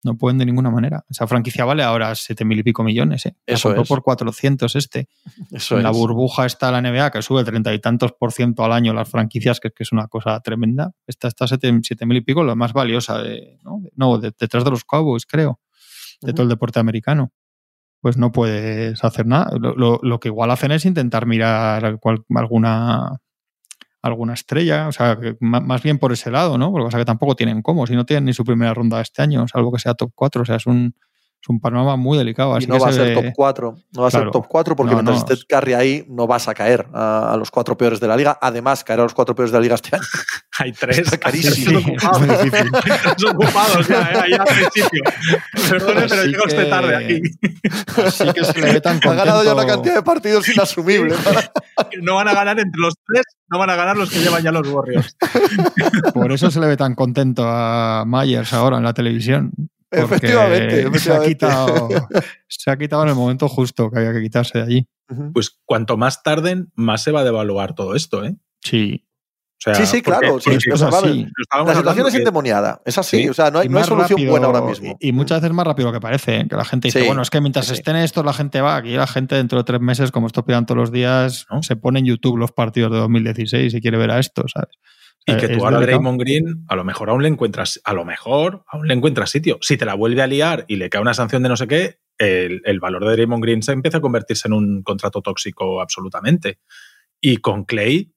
Speaker 3: No pueden de ninguna manera. Esa franquicia vale ahora 7 mil y pico millones. ¿eh?
Speaker 2: Eso
Speaker 3: es. por 400 este.
Speaker 2: Eso
Speaker 3: en la burbuja está la NBA, que sube treinta y tantos por ciento al año las franquicias, que, que es una cosa tremenda. Esta está 7 mil y pico, la más valiosa. De, ¿no? no detrás de los Cowboys, creo de todo el deporte americano. Pues no puedes hacer nada. Lo, que igual hacen es intentar mirar alguna alguna estrella, o sea, más bien por ese lado, ¿no? Porque o sea, que tampoco tienen cómo, si no tienen ni su primera ronda este año, salvo que sea top 4, o sea, es un, es un panorama muy delicado.
Speaker 2: y no va a ser top 4. No va a ser top 4 porque mientras esté Curry ahí no vas a caer a, los cuatro peores de la liga. Además, caer a los cuatro peores de la liga este año.
Speaker 4: Hay tres.
Speaker 2: Está carísimo.
Speaker 4: Estás ocupados ya, ¿eh? ahí al principio. Perdón, pero llego este tarde aquí.
Speaker 3: Así que se le ve tan contento.
Speaker 2: Ha ganado ya una cantidad de partidos inasumible.
Speaker 4: no van a ganar entre los tres, no van a ganar los que llevan ya los Warriors.
Speaker 3: Por eso se le ve tan contento a Myers ahora en la televisión.
Speaker 2: Efectivamente,
Speaker 3: Se, ha quitado, se ha quitado en el momento justo que había que quitarse de allí.
Speaker 4: Pues cuanto más tarden, más se va a devaluar todo esto, ¿eh?
Speaker 3: Sí.
Speaker 2: sí, sí, claro. Sí, es así. La situación es endemoniada. Es así. o sea, no hay, no hay solución buena ahora mismo.
Speaker 3: Y, muchas veces más rápido que parece. ¿eh? Que la gente dice, bueno, es que mientras estén estos, la gente va. Aquí la gente dentro de tres meses, como esto pidan todos los días, se pone en YouTube los partidos de 2016 y quiere ver a esto, ¿sabes?
Speaker 4: Y que tú ahora Draymond Green, a lo mejor aún le encuentras, a lo mejor aún le encuentras sitio. Si te la vuelve a liar y le cae una sanción de no sé qué, el, el valor de Draymond Green se empieza a convertirse en un contrato tóxico absolutamente. Y con Clay,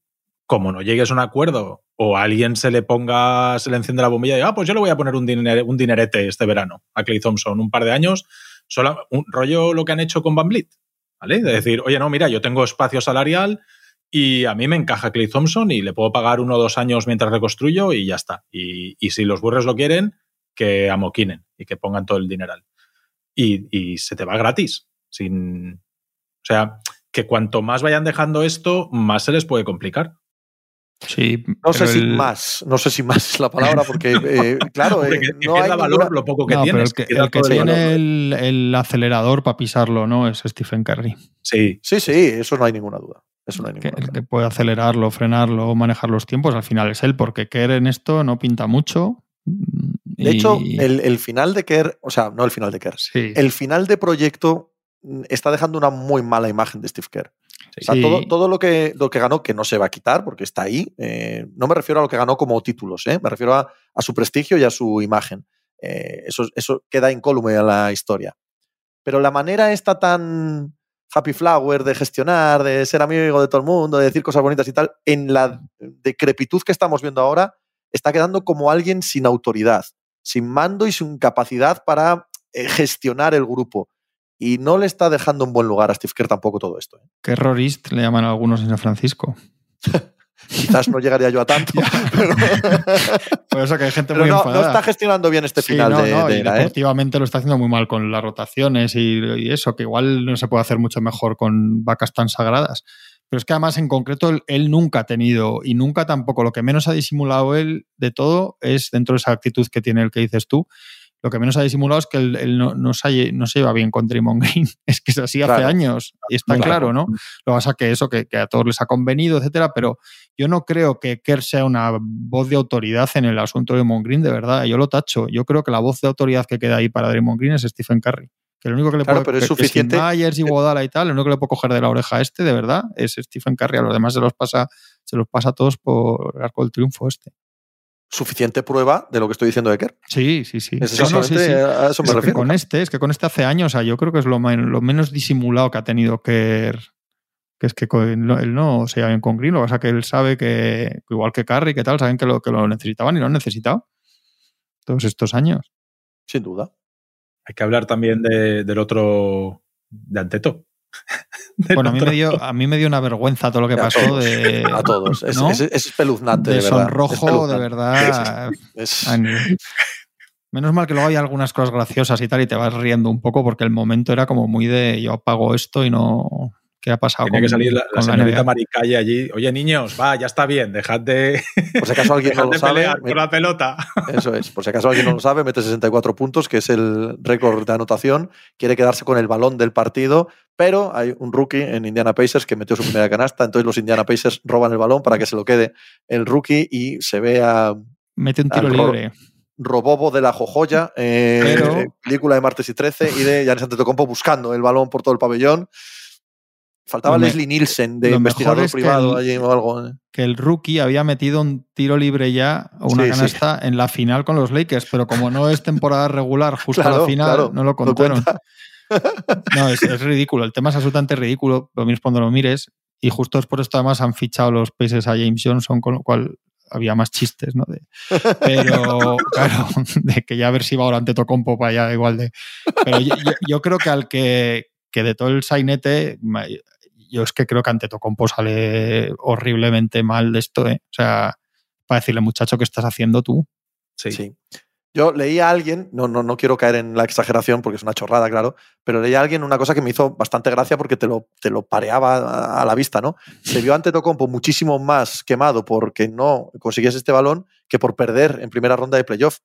Speaker 4: como no llegues a un acuerdo o a alguien se le ponga, se le enciende la bombilla y ah, pues yo le voy a poner un, un dinerete este verano a Clay Thompson, un par de años, solo, un rollo lo que han hecho con Van Vliet, ¿vale? De decir, oye, no, mira, yo tengo espacio salarial, y a mí me encaja Clay Thompson y le puedo pagar uno o dos años mientras reconstruyo y ya está. Y, si los burros lo quieren, que amoquinen y que pongan todo el dineral. Y, y, se te va gratis. Sin... O sea, que cuanto más vayan dejando esto, más se les puede complicar.
Speaker 3: Sí,
Speaker 2: no sé si más, no sé si más es la palabra, porque eh, claro, eh, no hay
Speaker 4: valor lo poco que tienes.
Speaker 3: el que, el que tiene el, el, acelerador para pisarlo, ¿no? Es Stephen Curry.
Speaker 4: Sí.
Speaker 2: Sí, sí, eso no hay ninguna duda
Speaker 3: el que puede acelerarlo, frenarlo, manejar los tiempos, al final es él, porque Kerr en esto no pinta mucho.
Speaker 2: De hecho, el, final de Kerr, o sea, no el final de Kerr, el final de proyecto mm, está dejando una muy mala imagen de Steve Kerr. O sea, todo, todo, lo, que, lo que ganó, que no se va a quitar porque está ahí, eh, no me refiero a lo que ganó como títulos, ¿eh? me refiero a, su prestigio y a su imagen. Eh, eso, eso queda incólume a la historia. Pero la manera está tan, happy flower, de gestionar, de ser amigo de todo el mundo, de decir cosas bonitas y tal, en la decrepitud que estamos viendo ahora, está quedando como alguien sin autoridad, sin mando y sin capacidad para eh, gestionar el grupo. Y no le está dejando en buen lugar a Steve Kerr tampoco todo esto. ¿eh?
Speaker 3: ¿Qué errorist le llaman algunos en San Francisco?
Speaker 2: Quizás no llegaría yo a tanto.
Speaker 3: Por eso que hay gente muy
Speaker 2: no, no, está gestionando bien este final de,
Speaker 3: ¿eh? Deportivamente lo está haciendo muy mal con las rotaciones y, eso, que igual no se puede hacer mucho mejor con vacas tan sagradas. Pero es que además en concreto él, nunca ha tenido y nunca tampoco, lo que menos ha disimulado él de todo es dentro de esa actitud que tiene el que dices tú, Lo que menos ha disimulado es que él, no, no, se, no se lleva bien con Draymond Green. Es que es así hace años y está claro, ¿no? Lo que pasa que eso, que, que, a todos les ha convenido, etcétera, pero yo no creo que Kerr sea una voz de autoridad en el asunto de Draymond Green, de verdad. Yo lo tacho. Yo creo que la voz de autoridad que queda ahí para Draymond Green es Stephen Curry. Que lo único que le
Speaker 2: claro,
Speaker 3: puede
Speaker 2: pero es suficiente.
Speaker 3: Myers y Wodala y tal, lo único que le puedo coger de la oreja a este, de verdad, es Stephen Curry. A los demás se los pasa, se los pasa a todos por el arco del triunfo este
Speaker 2: suficiente prueba de lo que estoy diciendo de Kerr.
Speaker 3: Sí, sí, sí.
Speaker 2: Exactamente sí, sí. a eso me
Speaker 3: es
Speaker 2: refiero.
Speaker 3: Que con este, es que con este hace años, o sea, yo creo que es lo, lo menos disimulado que ha tenido Kerr. Que es que él no se lleva bien con Green, lo que pasa es que él sabe que, igual que Curry, que tal, saben que lo, que lo necesitaban y lo han necesitado todos estos años.
Speaker 2: Sin duda.
Speaker 4: Hay que hablar también de, del otro, de Anteto.
Speaker 3: Bueno, a mí, me dio, a mí me dio una vergüenza todo lo que
Speaker 2: a
Speaker 3: pasó.
Speaker 2: Todos,
Speaker 3: de,
Speaker 2: a todos. Es,
Speaker 3: ¿no?
Speaker 2: es, es, espeluznante.
Speaker 3: De,
Speaker 2: de verdad.
Speaker 3: sonrojo, de verdad.
Speaker 2: Es...
Speaker 3: Menos mal que luego hay algunas cosas graciosas y tal, y te vas riendo un poco porque el momento era como muy de yo apago esto y no. ¿Qué ha pasado?
Speaker 4: Tiene
Speaker 3: con,
Speaker 4: que salir la, la señorita Maricalle allí. Oye, niños, va, ya está bien, dejad de.
Speaker 2: Por si acaso alguien no lo sabe.
Speaker 4: Por la pelota.
Speaker 2: Eso es. Por si acaso alguien no lo sabe, mete 64 puntos, que es el récord de anotación. Quiere quedarse con el balón del partido, pero hay un rookie en Indiana Pacers que metió su primera canasta. Entonces los Indiana Pacers roban el balón para que se lo quede el rookie y se vea.
Speaker 3: Mete un tiro libre.
Speaker 2: Robobo de la Jojoya, eh,
Speaker 3: Pero...
Speaker 2: película de martes y 13, y de Giannis Antetokounmpo buscando el balón por todo el pabellón. Faltaba
Speaker 3: me-
Speaker 2: Leslie Nielsen de investigador
Speaker 3: mejor es que
Speaker 2: privado
Speaker 3: el-
Speaker 2: allí o algo. ¿eh?
Speaker 3: que el rookie había metido un tiro libre ya o una
Speaker 2: Sí, sí.
Speaker 3: canasta en la final con los Lakers, pero como no es temporada regular, justo a la final,
Speaker 2: claro,
Speaker 3: no lo contaron.
Speaker 2: cuenta.
Speaker 3: No, es, es ridículo. El tema es absolutamente ridículo, lo mires cuando lo mires. Y justo después de esto, además, han fichado los Pacers a James Johnson, con lo cual había más chistes, ¿no? De- pero, claro, de que ya a ver si va ahora ante Tocompo para allá igual de. Pero yo, yo- yo creo que al que, que de todo el sainete, yo es que creo que ante Tocompo sale horriblemente mal de esto, ¿eh? O sea, para decirle, muchacho, ¿qué estás haciendo tú?
Speaker 4: Sí.
Speaker 2: Sí. Yo leí a alguien, no, no, no quiero caer en la exageración porque es una chorrada, claro, pero leí a alguien una cosa que me hizo bastante gracia porque te lo, te lo pareaba a, la vista, ¿no? Se vio ante Tocompo muchísimo más quemado porque no consiguiese este balón que por perder en primera ronda de playoff,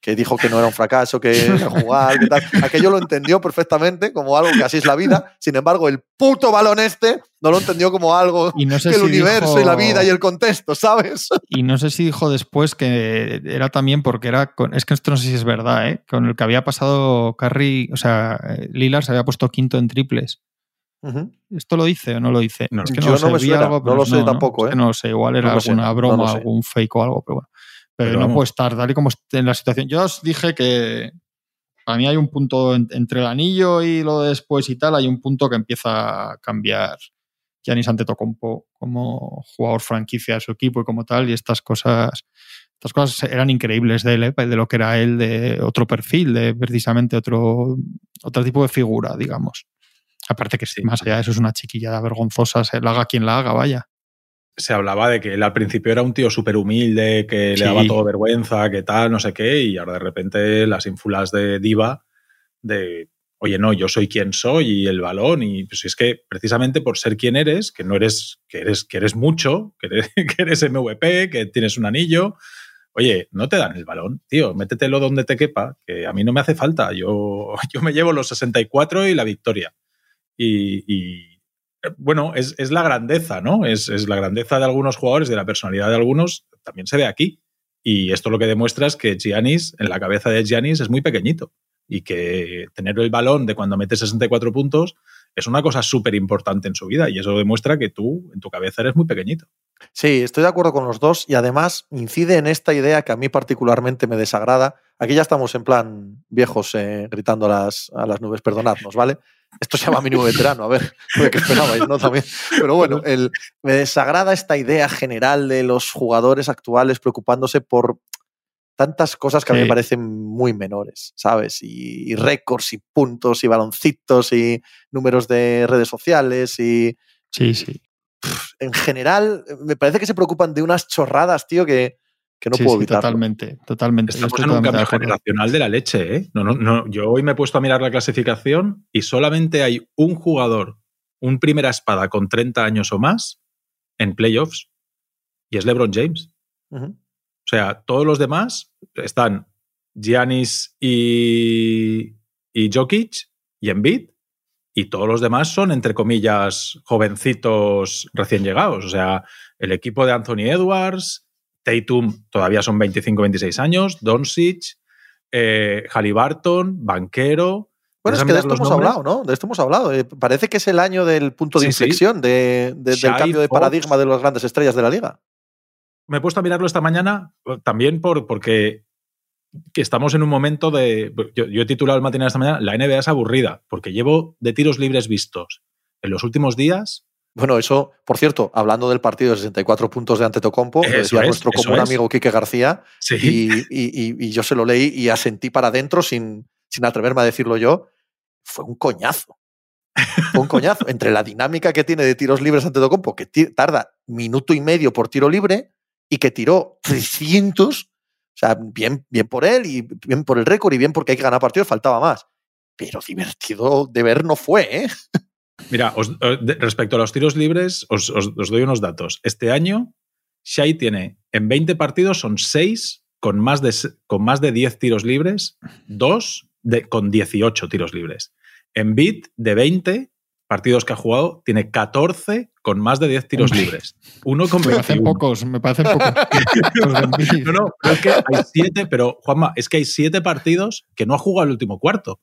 Speaker 2: que dijo que no era un fracaso, que era jugar, que tal. Aquello lo entendió perfectamente como algo que así es la vida, sin embargo, el puto balón este no lo entendió como algo
Speaker 3: Y no sé
Speaker 2: que el
Speaker 3: si
Speaker 2: universo
Speaker 3: dijo-
Speaker 2: y la vida y el contexto, ¿sabes?
Speaker 3: Y no sé si dijo después que era también porque era con, es que esto no sé si es verdad, ¿eh? Con el que había pasado Curry, o sea, eh, Lillard se había puesto quinto en triples.
Speaker 2: Ujú.
Speaker 3: ¿Esto lo dice o no lo dice?
Speaker 4: No,
Speaker 3: es que
Speaker 2: yo
Speaker 3: lo sé,
Speaker 2: no me suena,
Speaker 3: algo,
Speaker 2: no lo sé
Speaker 3: no,
Speaker 2: tampoco,
Speaker 3: Es que
Speaker 2: ¿eh?
Speaker 3: no lo sé, igual era
Speaker 2: No sé,
Speaker 3: alguna
Speaker 2: no
Speaker 3: broma,
Speaker 2: sé.
Speaker 3: algún fake o algo, pero bueno. Pero,
Speaker 4: Pero
Speaker 3: no puede estar, tal y como esté en la situación. Yo os dije que a mí hay un punto en- entre el anillo y lo de después y tal, hay un punto que empieza a cambiar Giannis Antetokounmpo como jugador franquicia de su equipo y como tal, y estas cosas estas cosas eran increíbles de él, ¿eh? de lo que era él, de otro perfil, de precisamente otro, otro tipo de figura, digamos. Aparte que
Speaker 4: Sí.
Speaker 3: más allá de eso es una chiquillada vergonzosa, se la haga quien la haga, vaya.
Speaker 4: Se hablaba de que él al principio era un tío súper humilde, que
Speaker 3: Sí.
Speaker 4: le daba todo vergüenza, que tal, no sé qué, y ahora de repente las ínfulas de diva de, oye, no, yo soy quien soy y el balón, y pues es que precisamente por ser quien eres, que no eres, que eres, que eres mucho, que eres, que eres MVP, que tienes un anillo, oye, no te dan el balón, tío, métetelo donde te quepa, que a mí no me hace falta, yo, yo me llevo los 64 y la victoria. Y, y, bueno, es, es la grandeza, ¿no? Es, es la grandeza de algunos jugadores, de la personalidad de algunos, también se ve aquí. Y esto lo que demuestra es que Giannis, en la cabeza de Giannis, es muy pequeñito. Y que tener el balón de cuando mete 64 puntos es una cosa súper importante en su vida. Y eso demuestra que tú, en tu cabeza, eres muy pequeñito.
Speaker 2: Sí, estoy de acuerdo con los dos y además incide en esta idea que a mí particularmente me desagrada. Aquí ya estamos en plan viejos eh, gritando a las, a las nubes, perdonadnos, ¿vale? Esto se llama mínimo veterano, a ver, ¿qué esperabais, no? También. Pero bueno, el, me desagrada esta idea general de los jugadores actuales preocupándose por tantas cosas que a mí
Speaker 3: Sí.
Speaker 2: me parecen muy menores, ¿sabes? Y, y récords y puntos y baloncitos y números de redes sociales y
Speaker 3: Sí, sí.
Speaker 2: en general me parece que se preocupan de unas chorradas, tío, que, que no
Speaker 3: Sí,
Speaker 2: puedo
Speaker 3: sí,
Speaker 2: evitar.
Speaker 3: totalmente, totalmente.
Speaker 4: Estamos
Speaker 3: estoy
Speaker 4: en un
Speaker 3: totalmente
Speaker 4: cambio generacional de la leche, ¿eh? No, no, no. Yo hoy me he puesto a mirar la clasificación y solamente hay un jugador, un primera espada con 30 años o más en playoffs y es LeBron James. O sea, todos los demás están Giannis y, y Jokic y Embiid. Y todos los demás son, entre comillas, jovencitos recién llegados. O sea, el equipo de Anthony Edwards, Tatum todavía son 25-26 años, Doncic, eh, Halliburton, Banquero.
Speaker 2: Bueno, es que de esto hemos hablado, ¿no? De esto hemos hablado. Eh, parece que es el año del punto de
Speaker 4: Sí, sí.
Speaker 2: inflexión de- de- del cambio de
Speaker 4: Fox.
Speaker 2: paradigma de las grandes estrellas de la liga.
Speaker 4: me he puesto a mirarlo esta mañana eh, también por, porque que estamos en un momento de. Yo, yo he titulado el matinal esta mañana, la NBA es aburrida, porque llevo de tiros libres vistos en los últimos días.
Speaker 2: Bueno, eso, por cierto, hablando del partido de 64 puntos de Antetokounmpo, lo
Speaker 4: Eso
Speaker 2: decía
Speaker 4: es,
Speaker 2: nuestro común
Speaker 4: es.
Speaker 2: amigo Quique García,
Speaker 4: Sí.
Speaker 2: y, y- y- y yo se lo leí y asentí para adentro sin, sin atreverme a decirlo yo. Fue un coñazo. Fue un coñazo. Entre la dinámica que tiene de tiros libres Antetokounmpo, que tarda minuto y medio por tiro libre y que tiró 300, o sea, bien, bien por él y bien por el récord y bien porque hay que ganar partidos, faltaba más. Pero divertido de ver no fue, ¿eh?
Speaker 4: Mira, os- eh, respecto a los tiros libres, os, os- os doy unos datos. Este año, Shai tiene en 20 partidos, son 6 con más de, con más de 10 tiros libres, 2 de, con 18 tiros libres. En Bit, de 20 partidos que ha jugado, tiene 14 con más de 10 tiros
Speaker 3: Hombre.
Speaker 4: libres. Uno con
Speaker 3: Me parecen
Speaker 4: 21.
Speaker 3: pocos, me parecen pocos.
Speaker 4: No, no, pero es que hay 7, pero Juanma, es que hay 7 partidos que no ha jugado el último cuarto.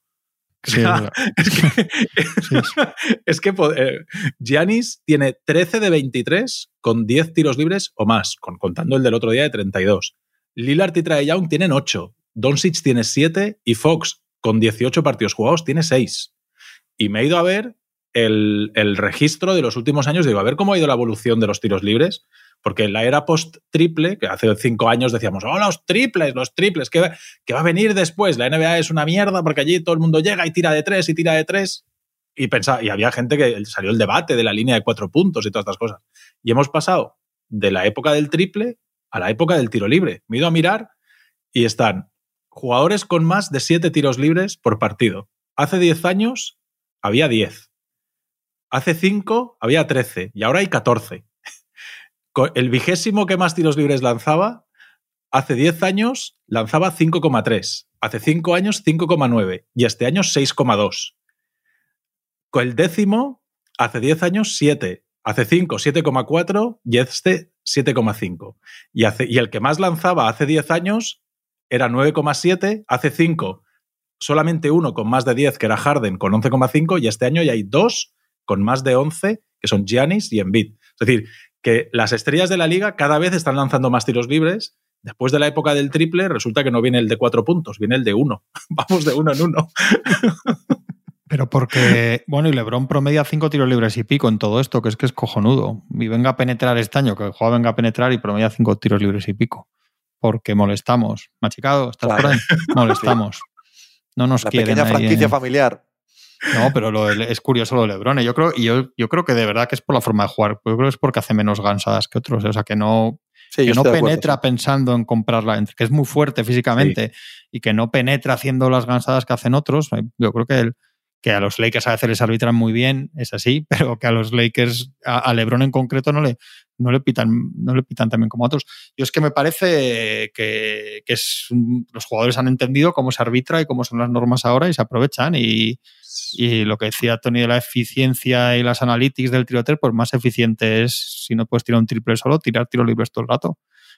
Speaker 3: Sí, es
Speaker 4: que,
Speaker 3: Sí, sí.
Speaker 4: es que eh, Giannis tiene 13 de 23 con 10 tiros libres o más, con- contando el del otro día de 32. Lillard y Trae Young tienen 8, Doncic tiene 7 y Fox con 18 partidos jugados tiene 6. Y me he ido a ver el, registro de los últimos años, digo, a ver cómo ha ido la evolución de los tiros libres, porque en la era post-triple, que hace 5 años decíamos, oh, los triples, los triples, ¿qué qué va a venir después? La NBA es una mierda porque allí todo el mundo llega y tira de 3 y tira de 3 y pensaba, y había gente que salió el debate de la línea de cuatro puntos y todas estas cosas. Y hemos pasado de la época del triple a la época del tiro libre. Me he ido a mirar y están jugadores con más de siete tiros libres por partido. Hace 10 años había 10. Hace 5 había 13 y ahora hay 14. Co- El vigésimo que más tiros libres lanzaba, hace 10 años lanzaba 5,3. Hace 5 años 5,9 y este año 6,2. Con el décimo, hace 10 años, 7. Hace 5, 7,4 y este 7,5. Y, y el que más lanzaba hace 10 años era 9,7. Hace 5, solamente uno con más de 10, que era Harden, con 11,5. Y este año ya hay dos con más de 11, que son Giannis y Embiid. Es decir, que las estrellas de la liga cada vez están lanzando más tiros libres. Después de la época del triple, resulta que no viene el de cuatro puntos, viene el de uno. Vamos de uno en uno.
Speaker 3: Pero porque, bueno, y Lebron promedia cinco tiros libres y pico en todo esto, que es que es cojonudo. Y venga a penetrar este año, que el juego venga a penetrar y promedia cinco tiros libres y pico. Porque molestamos. Machicado, ¿estás
Speaker 2: Claro.
Speaker 3: por ahí? Molestamos. No nos
Speaker 2: La
Speaker 3: quieren
Speaker 2: pequeña
Speaker 3: ahí
Speaker 2: franquicia
Speaker 3: en-
Speaker 2: familiar.
Speaker 3: No, pero lo de- es curioso lo de Lebron. ¿eh? Yo creo, y yo, yo creo que de verdad que es por la forma de jugar. Yo creo que es porque hace menos gansadas que otros. ¿eh? O sea, que no,
Speaker 2: Sí,
Speaker 3: que no
Speaker 2: acuerdo,
Speaker 3: penetra
Speaker 2: sí.
Speaker 3: pensando en comprarla, que es muy fuerte físicamente y que no penetra haciendo las gansadas que hacen otros. eh, Yo creo que, el- que a los Lakers a veces les arbitran muy bien, es así, pero que a los Lakers, a, LeBron en concreto, no le, no, le pitan, no le pitan también como a otros. Yo es que me parece que, que es, los jugadores han entendido cómo se arbitra y cómo son las normas ahora y se aprovechan y, y lo que decía Tony de la eficiencia y las analytics del tiro tres, pues más eficiente es, si no puedes tirar un triple solo, tirar tiros libres todo el rato.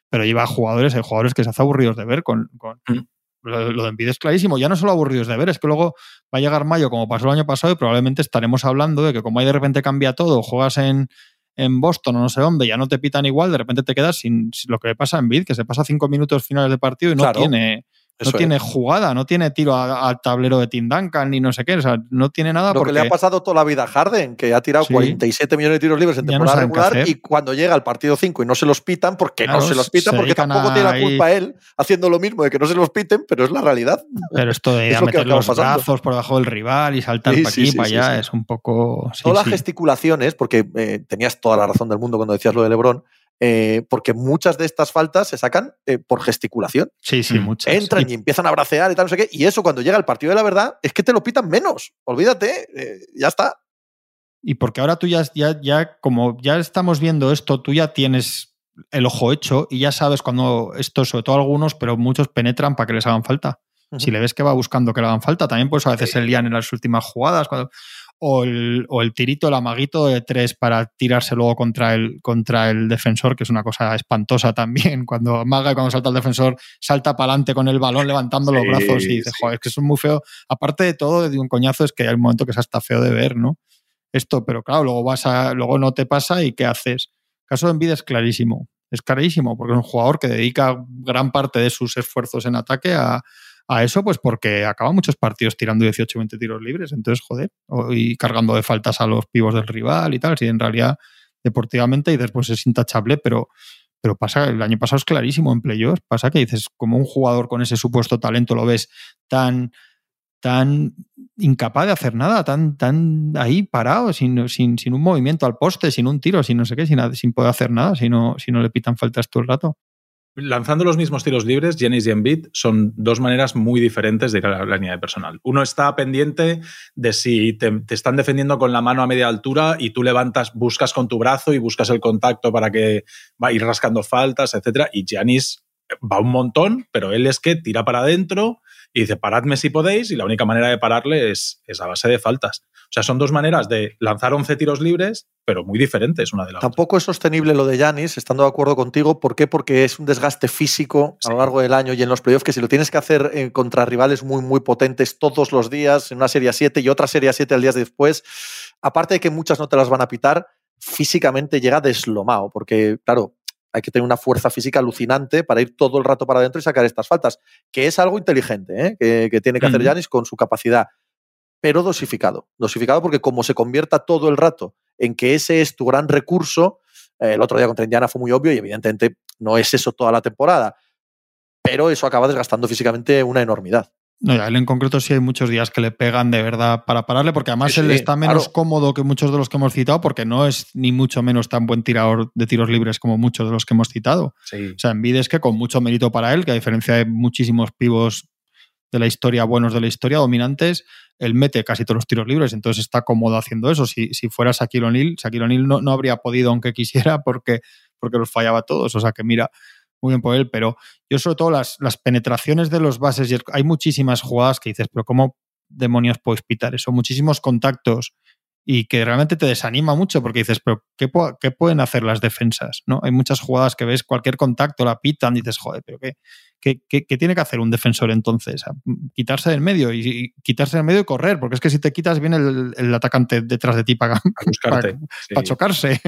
Speaker 3: Pero lleva jugadores, hay jugadores que se hace aburridos de ver con... con
Speaker 4: Mm.
Speaker 3: Lo, lo de Embiid es clarísimo, ya no solo aburridos de ver, es que luego va a llegar mayo como pasó el año pasado y probablemente estaremos hablando de que como ahí de repente cambia todo, juegas en, en Boston o no sé dónde, ya no te pitan igual, de repente te quedas sin, sin lo que pasa a Embiid, que se pasa cinco minutos finales de partido y no
Speaker 2: Claro.
Speaker 3: tiene no
Speaker 2: es.
Speaker 3: tiene jugada, no tiene tiro al tablero de Tim Duncan ni no sé qué, o sea, no tiene nada
Speaker 2: Lo
Speaker 3: porque
Speaker 2: que le ha pasado toda la vida a Harden, que ha tirado
Speaker 3: Sí.
Speaker 2: 47 millones de tiros libres en
Speaker 3: Ya
Speaker 2: temporada regular y cuando llega al partido 5 y no se los pitan, porque
Speaker 3: Claro,
Speaker 2: no se los pitan,
Speaker 3: se
Speaker 2: porque tampoco tiene la culpa él haciendo lo mismo de que no se los piten, pero es la realidad.
Speaker 3: pero esto de a
Speaker 2: que
Speaker 3: meter los
Speaker 2: pasando.
Speaker 3: brazos por debajo del rival y saltar
Speaker 2: Sí,
Speaker 3: para aquí,
Speaker 2: sí,
Speaker 3: para allá, es un poco...
Speaker 2: Todas las gesticulaciones, porque eh, tenías toda la razón del mundo cuando decías lo de Lebron, eh, porque muchas de estas faltas se sacan eh, por gesticulación.
Speaker 3: Sí, sí,
Speaker 4: Mm.
Speaker 3: muchas.
Speaker 2: Entran
Speaker 3: Y-
Speaker 2: y empiezan a bracear y tal, no sé qué. Y eso cuando llega el partido de la verdad es que te lo pitan menos. Olvídate, eh, ya está.
Speaker 3: Y porque ahora tú ya, ya, ya, como ya estamos viendo esto, tú ya tienes el ojo hecho y ya sabes cuando esto, sobre todo algunos, pero muchos penetran para que les hagan falta. Si le ves que va buscando que le hagan falta, también pues a veces se lían en las últimas jugadas. Cuando, o el, o el, tirito, el amaguito de tres para tirarse luego contra el, contra el defensor, que es una cosa espantosa también. Cuando amaga y cuando salta el defensor, salta para adelante con el balón levantando los brazos y dice, joder, es que es muy feo. Aparte de todo, de un coñazo, es que hay un momento que es hasta feo de ver, ¿no? Esto, pero claro, luego vas a, luego no te pasa y ¿qué haces? El caso de Envid es clarísimo. Es clarísimo, porque es un jugador que dedica gran parte de sus esfuerzos en ataque a, a eso, pues porque acaba muchos partidos tirando 18 20 tiros libres. Entonces, joder, y cargando de faltas a los pivos del rival y tal. Si en realidad, deportivamente, y después es intachable, pero, pero pasa, el año pasado es clarísimo en playoffs. Pasa que dices, como un jugador con ese supuesto talento lo ves tan tan incapaz de hacer nada, tan, tan ahí parado, sin, sin, sin, un movimiento al poste, sin un tiro, sin no sé qué, sin, sin poder hacer nada, si no, si no le pitan faltas todo el rato
Speaker 4: lanzando los mismos tiros libres, Jennings y Embiid son dos maneras muy diferentes de ir la línea de personal. Uno está pendiente de si te, están defendiendo con la mano a media altura y tú levantas, buscas con tu brazo y buscas el contacto para que va ir rascando faltas, etcétera. Y Giannis va un montón, pero él es que tira para adentro y dice, paradme si podéis, y la única manera de pararle es, es a base de faltas. O sea, son dos maneras de lanzar 11 tiros libres, pero muy diferentes una de la
Speaker 2: Tampoco es sostenible lo de Yanis, estando de acuerdo contigo. ¿Por qué? Porque es un desgaste físico a lo largo del año y en los playoffs que si lo tienes que hacer eh, contra rivales muy, muy potentes todos los días, en una serie 7 y otra serie 7 al día después, aparte de que muchas no te las van a pitar, físicamente llega deslomado, porque, claro, hay que tener una fuerza física alucinante para ir todo el rato para adentro y sacar estas faltas, que es algo inteligente, ¿eh? que, tiene que hacer Yanis con su capacidad, pero dosificado. Dosificado porque como se convierta todo el rato en que ese es tu gran recurso, eh, el otro día contra Indiana fue muy obvio y evidentemente no es eso toda la temporada, pero eso acaba desgastando físicamente una enormidad.
Speaker 3: No, a él en concreto sí hay muchos días que le pegan de verdad para pararle, porque además él está menos cómodo que muchos de los que hemos citado, porque no es ni mucho menos tan buen tirador de tiros libres como muchos de los que hemos citado. O sea, Envid es que con mucho mérito para él, que a diferencia de muchísimos pivos de la historia, buenos de la historia, dominantes, él mete casi todos los tiros libres, entonces está cómodo haciendo eso. Si, si fuera Shaquille O'Neal, Shaquille O'Neal no, no habría podido aunque quisiera porque, porque los fallaba todos. O sea que mira, muy bien por él, pero yo sobre todo las, las penetraciones de los bases, y hay muchísimas jugadas que dices, pero ¿cómo demonios puedes pitar eso? Muchísimos contactos y que realmente te desanima mucho porque dices, pero ¿qué, ¿qué, pueden hacer las defensas? ¿no? Hay muchas jugadas que ves cualquier contacto, la pitan y dices, joder, pero ¿qué, ¿Qué, tiene que hacer un defensor entonces? Quitarse del medio y, quitarse del medio y correr, porque es que si te quitas viene el, atacante detrás de ti para, para, chocarse.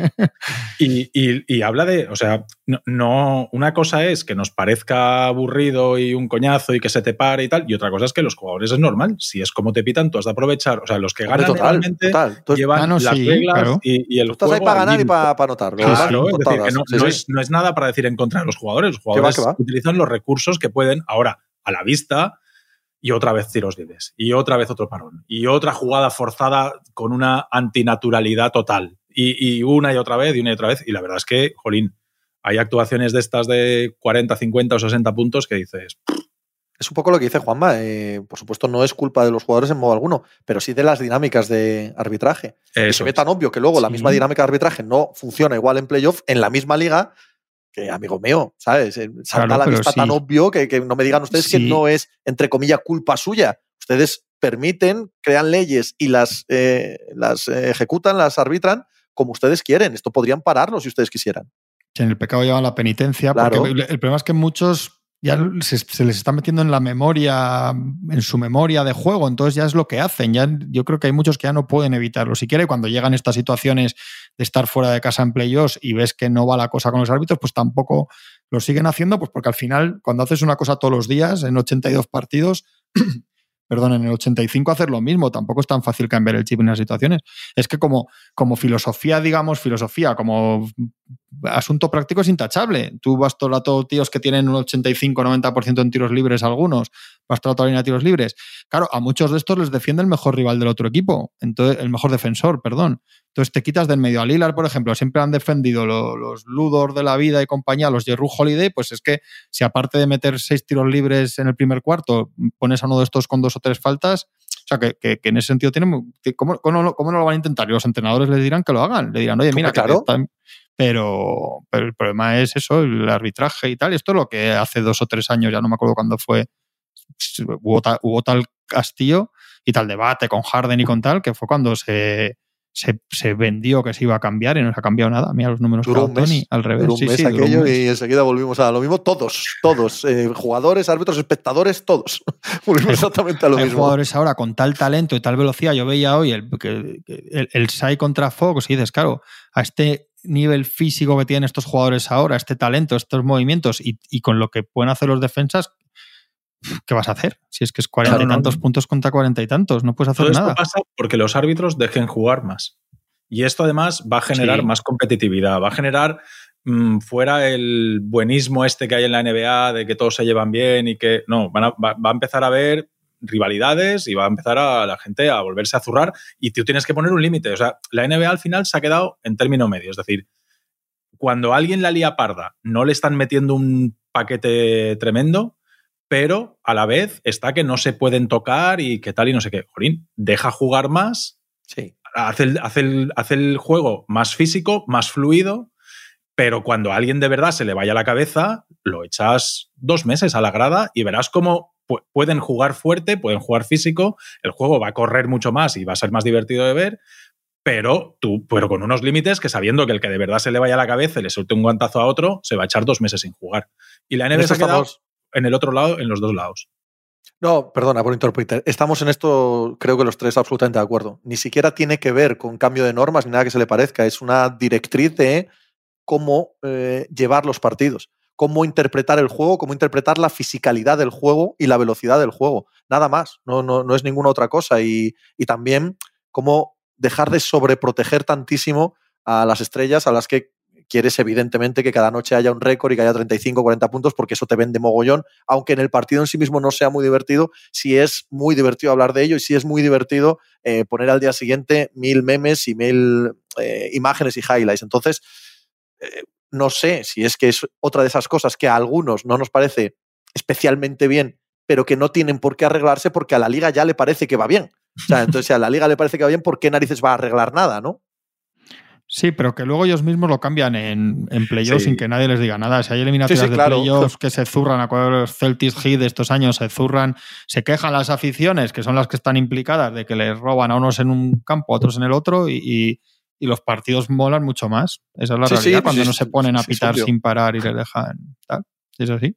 Speaker 4: Y, habla de, o sea, no, una cosa es que nos parezca aburrido y un coñazo y que se te pare y tal, y otra cosa es que los jugadores es normal. Si es como te pitan, tú has de aprovechar. O sea, los que ganan totalmente llevan las reglas y, el
Speaker 2: estás ahí para ganar y para, anotar.
Speaker 4: Claro, es decir, que no, es, no, es, nada para decir en contra de los jugadores. Los jugadores utilizan los recursos que pueden ahora a la vista y otra vez tiros libres y otra vez otro parón y otra jugada forzada con una antinaturalidad total y, una y otra vez y una y otra vez y la verdad es que, jolín, hay actuaciones de estas de 40, 50 o 60 puntos que dices...
Speaker 2: Es un poco lo que dice Juanma. Eh, por supuesto, no es culpa de los jugadores en modo alguno, pero sí de las dinámicas de arbitraje. se ve tan obvio que luego la misma dinámica de arbitraje no funciona igual en playoff en la misma liga que amigo mío, ¿sabes? Eh, salta a la vista tan obvio que, no me digan ustedes que no es, entre comillas, culpa suya. Ustedes permiten, crean leyes y las, eh, las ejecutan, las arbitran como ustedes quieren. Esto podrían pararlo si ustedes quisieran.
Speaker 3: en el pecado llevan la penitencia, porque el problema es que muchos ya se, les está metiendo en la memoria, en su memoria de juego, entonces ya es lo que hacen. Ya, yo creo que hay muchos que ya no pueden evitarlo. Si quiere, cuando llegan estas situaciones de estar fuera de casa en playoffs y ves que no va la cosa con los árbitros, pues tampoco lo siguen haciendo, pues porque al final, cuando haces una cosa todos los días, en 82 partidos, perdón, en el 85 hacer lo mismo. Tampoco es tan fácil cambiar el chip en las situaciones. Es que como, como filosofía, digamos, filosofía, como asunto práctico es intachable. Tú vas todo el rato tíos que tienen un 85-90% en tiros libres algunos, vas todo el rato línea de tiros libres. Claro, a muchos de estos les defiende el mejor rival del otro equipo, entonces, el mejor defensor, perdón. Entonces te quitas del medio. A Lilar, por ejemplo, siempre han defendido los, Ludor de la vida y compañía, los Jeru Holiday, pues es que si aparte de meter seis tiros libres en el primer cuarto, pones a uno de estos con dos o tres faltas, o sea, que, que- que en ese sentido tienen. ¿cómo, cómo, no- cómo no lo van a intentar? Y los entrenadores les dirán que lo hagan. Le dirán, oye, mira, que
Speaker 2: Claro.
Speaker 3: Pero, pero el problema es eso, el arbitraje y tal. Esto es lo que hace dos o tres años, ya no me acuerdo cuándo fue, hubo, ta- hubo tal castillo y tal debate con Harden y con tal, que fue cuando se, se, se vendió que se iba a cambiar y no se ha cambiado nada. Mira los números
Speaker 2: Duró un mes.
Speaker 3: al revés.
Speaker 2: Duró un
Speaker 3: Sí,
Speaker 2: mes
Speaker 3: sí, duró un
Speaker 2: aquello
Speaker 3: mes.
Speaker 2: y enseguida volvimos a lo mismo. Todos, todos. eh, jugadores, árbitros, espectadores, todos. volvimos exactamente a lo
Speaker 3: Hay
Speaker 2: mismo.
Speaker 3: jugadores ahora con tal talento y tal velocidad. Yo veía hoy el, que el, el SAI contra Fox y dices, claro, a este nivel físico que tienen estos jugadores ahora, este talento, estos movimientos y, y con lo que pueden hacer los defensas, ¿qué vas a hacer? Si es que es cuarenta
Speaker 4: Claro,
Speaker 3: y
Speaker 4: no.
Speaker 3: tantos puntos contra cuarenta y tantos, no puedes hacer
Speaker 4: Todo esto
Speaker 3: nada.
Speaker 4: pasa porque los árbitros dejen jugar más. Y esto además va a generar
Speaker 3: Sí.
Speaker 4: más competitividad, va a generar mm, fuera el buenismo este que hay en la NBA de que todos se llevan bien y que no, van a- va, va a empezar a haber rivalidades y va a empezar a la gente a volverse a zurrar y tú tienes que poner un límite. O sea, la NBA al final se ha quedado en término medio, es decir, cuando alguien la lía parda, no le están metiendo un paquete tremendo, pero a la vez está que no se pueden tocar y que tal y no sé qué. Jolín, deja jugar más,
Speaker 2: Sí.
Speaker 4: hace el, hace el- hace el juego más físico, más fluido, pero cuando a alguien de verdad se le vaya la cabeza, lo echas dos meses a la grada y verás cómo pu- pueden jugar fuerte, pueden jugar físico, el juego va a correr mucho más y va a ser más divertido de ver, pero tú, pero con unos límites que sabiendo que el que de verdad se le vaya la cabeza y le suelte un guantazo a otro, se va a echar dos meses sin jugar. Y la NBA se ha quedado en el otro lado, en los dos lados.
Speaker 2: No, perdona por interrumpirte. Estamos en esto, creo que los tres absolutamente de acuerdo. Ni siquiera tiene que ver con cambio de normas ni nada que se le parezca. Es una directriz de cómo eh, llevar los partidos, cómo interpretar el juego, cómo interpretar la fisicalidad del juego y la velocidad del juego. Nada más. No, no, no es ninguna otra cosa. Y, y también cómo dejar de sobreproteger tantísimo a las estrellas a las que quieres evidentemente que cada noche haya un récord y que haya 35, 40 puntos porque eso te vende mogollón, aunque en el partido en sí mismo no sea muy divertido, sí es muy divertido hablar de ello y sí es muy divertido eh, poner al día siguiente mil memes y mil eh, imágenes y highlights. Entonces, eh, no sé si es que es otra de esas cosas que a algunos no nos parece especialmente bien, pero que no tienen por qué arreglarse porque a la liga ya le parece que va bien. O sea, entonces si a la liga le parece que va bien, ¿por qué narices va a arreglar nada, no?
Speaker 3: Sí, pero que luego ellos mismos lo cambian en, en playoffs
Speaker 4: Sí.
Speaker 3: sin que nadie les diga nada. Si hay eliminatorias
Speaker 2: Sí, sí,
Speaker 3: de
Speaker 2: claro.
Speaker 3: playoffs que se zurran, acuerdo los Celtics Heat de estos años, se zurran, se quejan las aficiones, que son las que están implicadas, de que les roban a unos en un campo, a otros en el otro, y, y- y los partidos molan mucho más. Esa es la
Speaker 2: Sí, sí,
Speaker 3: realidad,
Speaker 2: pues
Speaker 3: cuando
Speaker 2: sí,
Speaker 3: no se ponen a
Speaker 2: sí, es
Speaker 3: pitar sin parar y les dejan tal. Sí, Es así.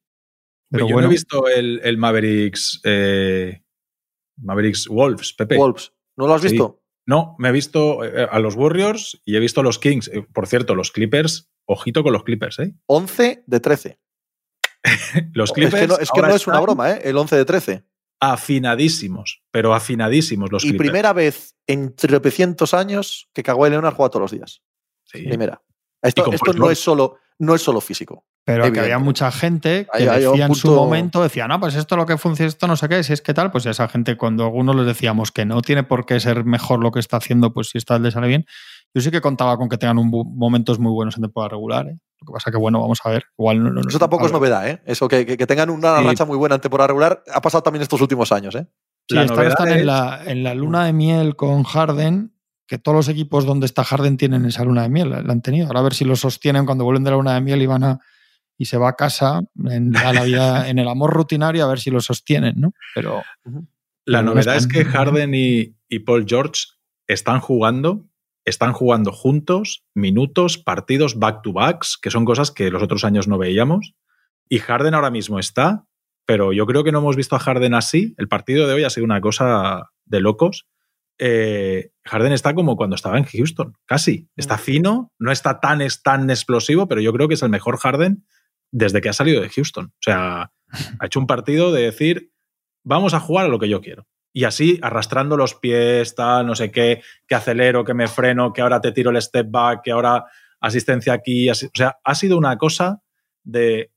Speaker 3: Pero
Speaker 4: Yo
Speaker 3: bueno,
Speaker 4: no he visto el, el Mavericks, eh, Mavericks Wolves, Pepe.
Speaker 2: Wolves, ¿no lo has
Speaker 4: Sí.
Speaker 2: visto?
Speaker 4: No, me he visto eh, a los Warriors y he visto a los Kings. Eh, Por cierto, los Clippers, ojito con los Clippers, ¿eh?
Speaker 2: 11 de 13.
Speaker 4: Los
Speaker 2: Es
Speaker 4: Clippers.
Speaker 2: que no es, que no es una broma, ¿eh? El 11 de 13.
Speaker 4: Afinadísimos, pero afinadísimos los
Speaker 2: y
Speaker 4: Clippers.
Speaker 2: primera vez en tropecientos años que Kawhi Leonard juega todos los días.
Speaker 4: Sí.
Speaker 2: Primera. Esto, esto no es solo, no es solo físico.
Speaker 3: pero que había mucha gente que
Speaker 2: Hay- hay un
Speaker 3: decía en su momento, decía, no, pues esto lo que funciona, esto no sé qué, si es que tal, pues esa gente cuando algunos les decíamos que no tiene por qué ser mejor lo que está haciendo, pues si esta le sale bien, yo sí que contaba con que tengan un momentos muy buenos en temporada regular. ¿eh? Lo que pasa que, bueno, vamos a ver. Igual no, no-
Speaker 2: Eso tampoco es novedad, ¿eh? Eso que, que- que tengan una
Speaker 4: Sí.
Speaker 2: racha muy buena en temporada regular ha pasado también estos últimos años, ¿eh?
Speaker 3: Sí,
Speaker 4: La
Speaker 3: están,
Speaker 4: novedad
Speaker 3: están
Speaker 4: es-
Speaker 3: en, la, en la luna de miel con Harden, que todos los equipos donde está Harden tienen esa luna de miel, la, la han tenido. Ahora a ver si lo sostienen cuando vuelven de la luna de miel y van a y se va a casa en la, la vida, en el amor rutinario, a ver si lo sostienen, ¿no? Pero
Speaker 4: La
Speaker 3: no
Speaker 4: novedad es que Harden y, y Paul George están jugando, están jugando juntos, minutos, partidos back-to-backs, que son cosas que los otros años no veíamos. Y Harden ahora mismo está, pero yo creo que no hemos visto a Harden así. El partido de hoy ha sido una cosa de locos. Eh, Harden está como cuando estaba en Houston, casi. Está fino, no está tan, es tan explosivo, pero yo creo que es el mejor Harden desde que ha salido de Houston. O sea, ha hecho un partido de decir, vamos a jugar a lo que yo quiero. Y así, arrastrando los pies, tal, no sé qué, que acelero, que me freno, que ahora te tiro el step back, que ahora asistencia aquí. o sea, ha sido una cosa de,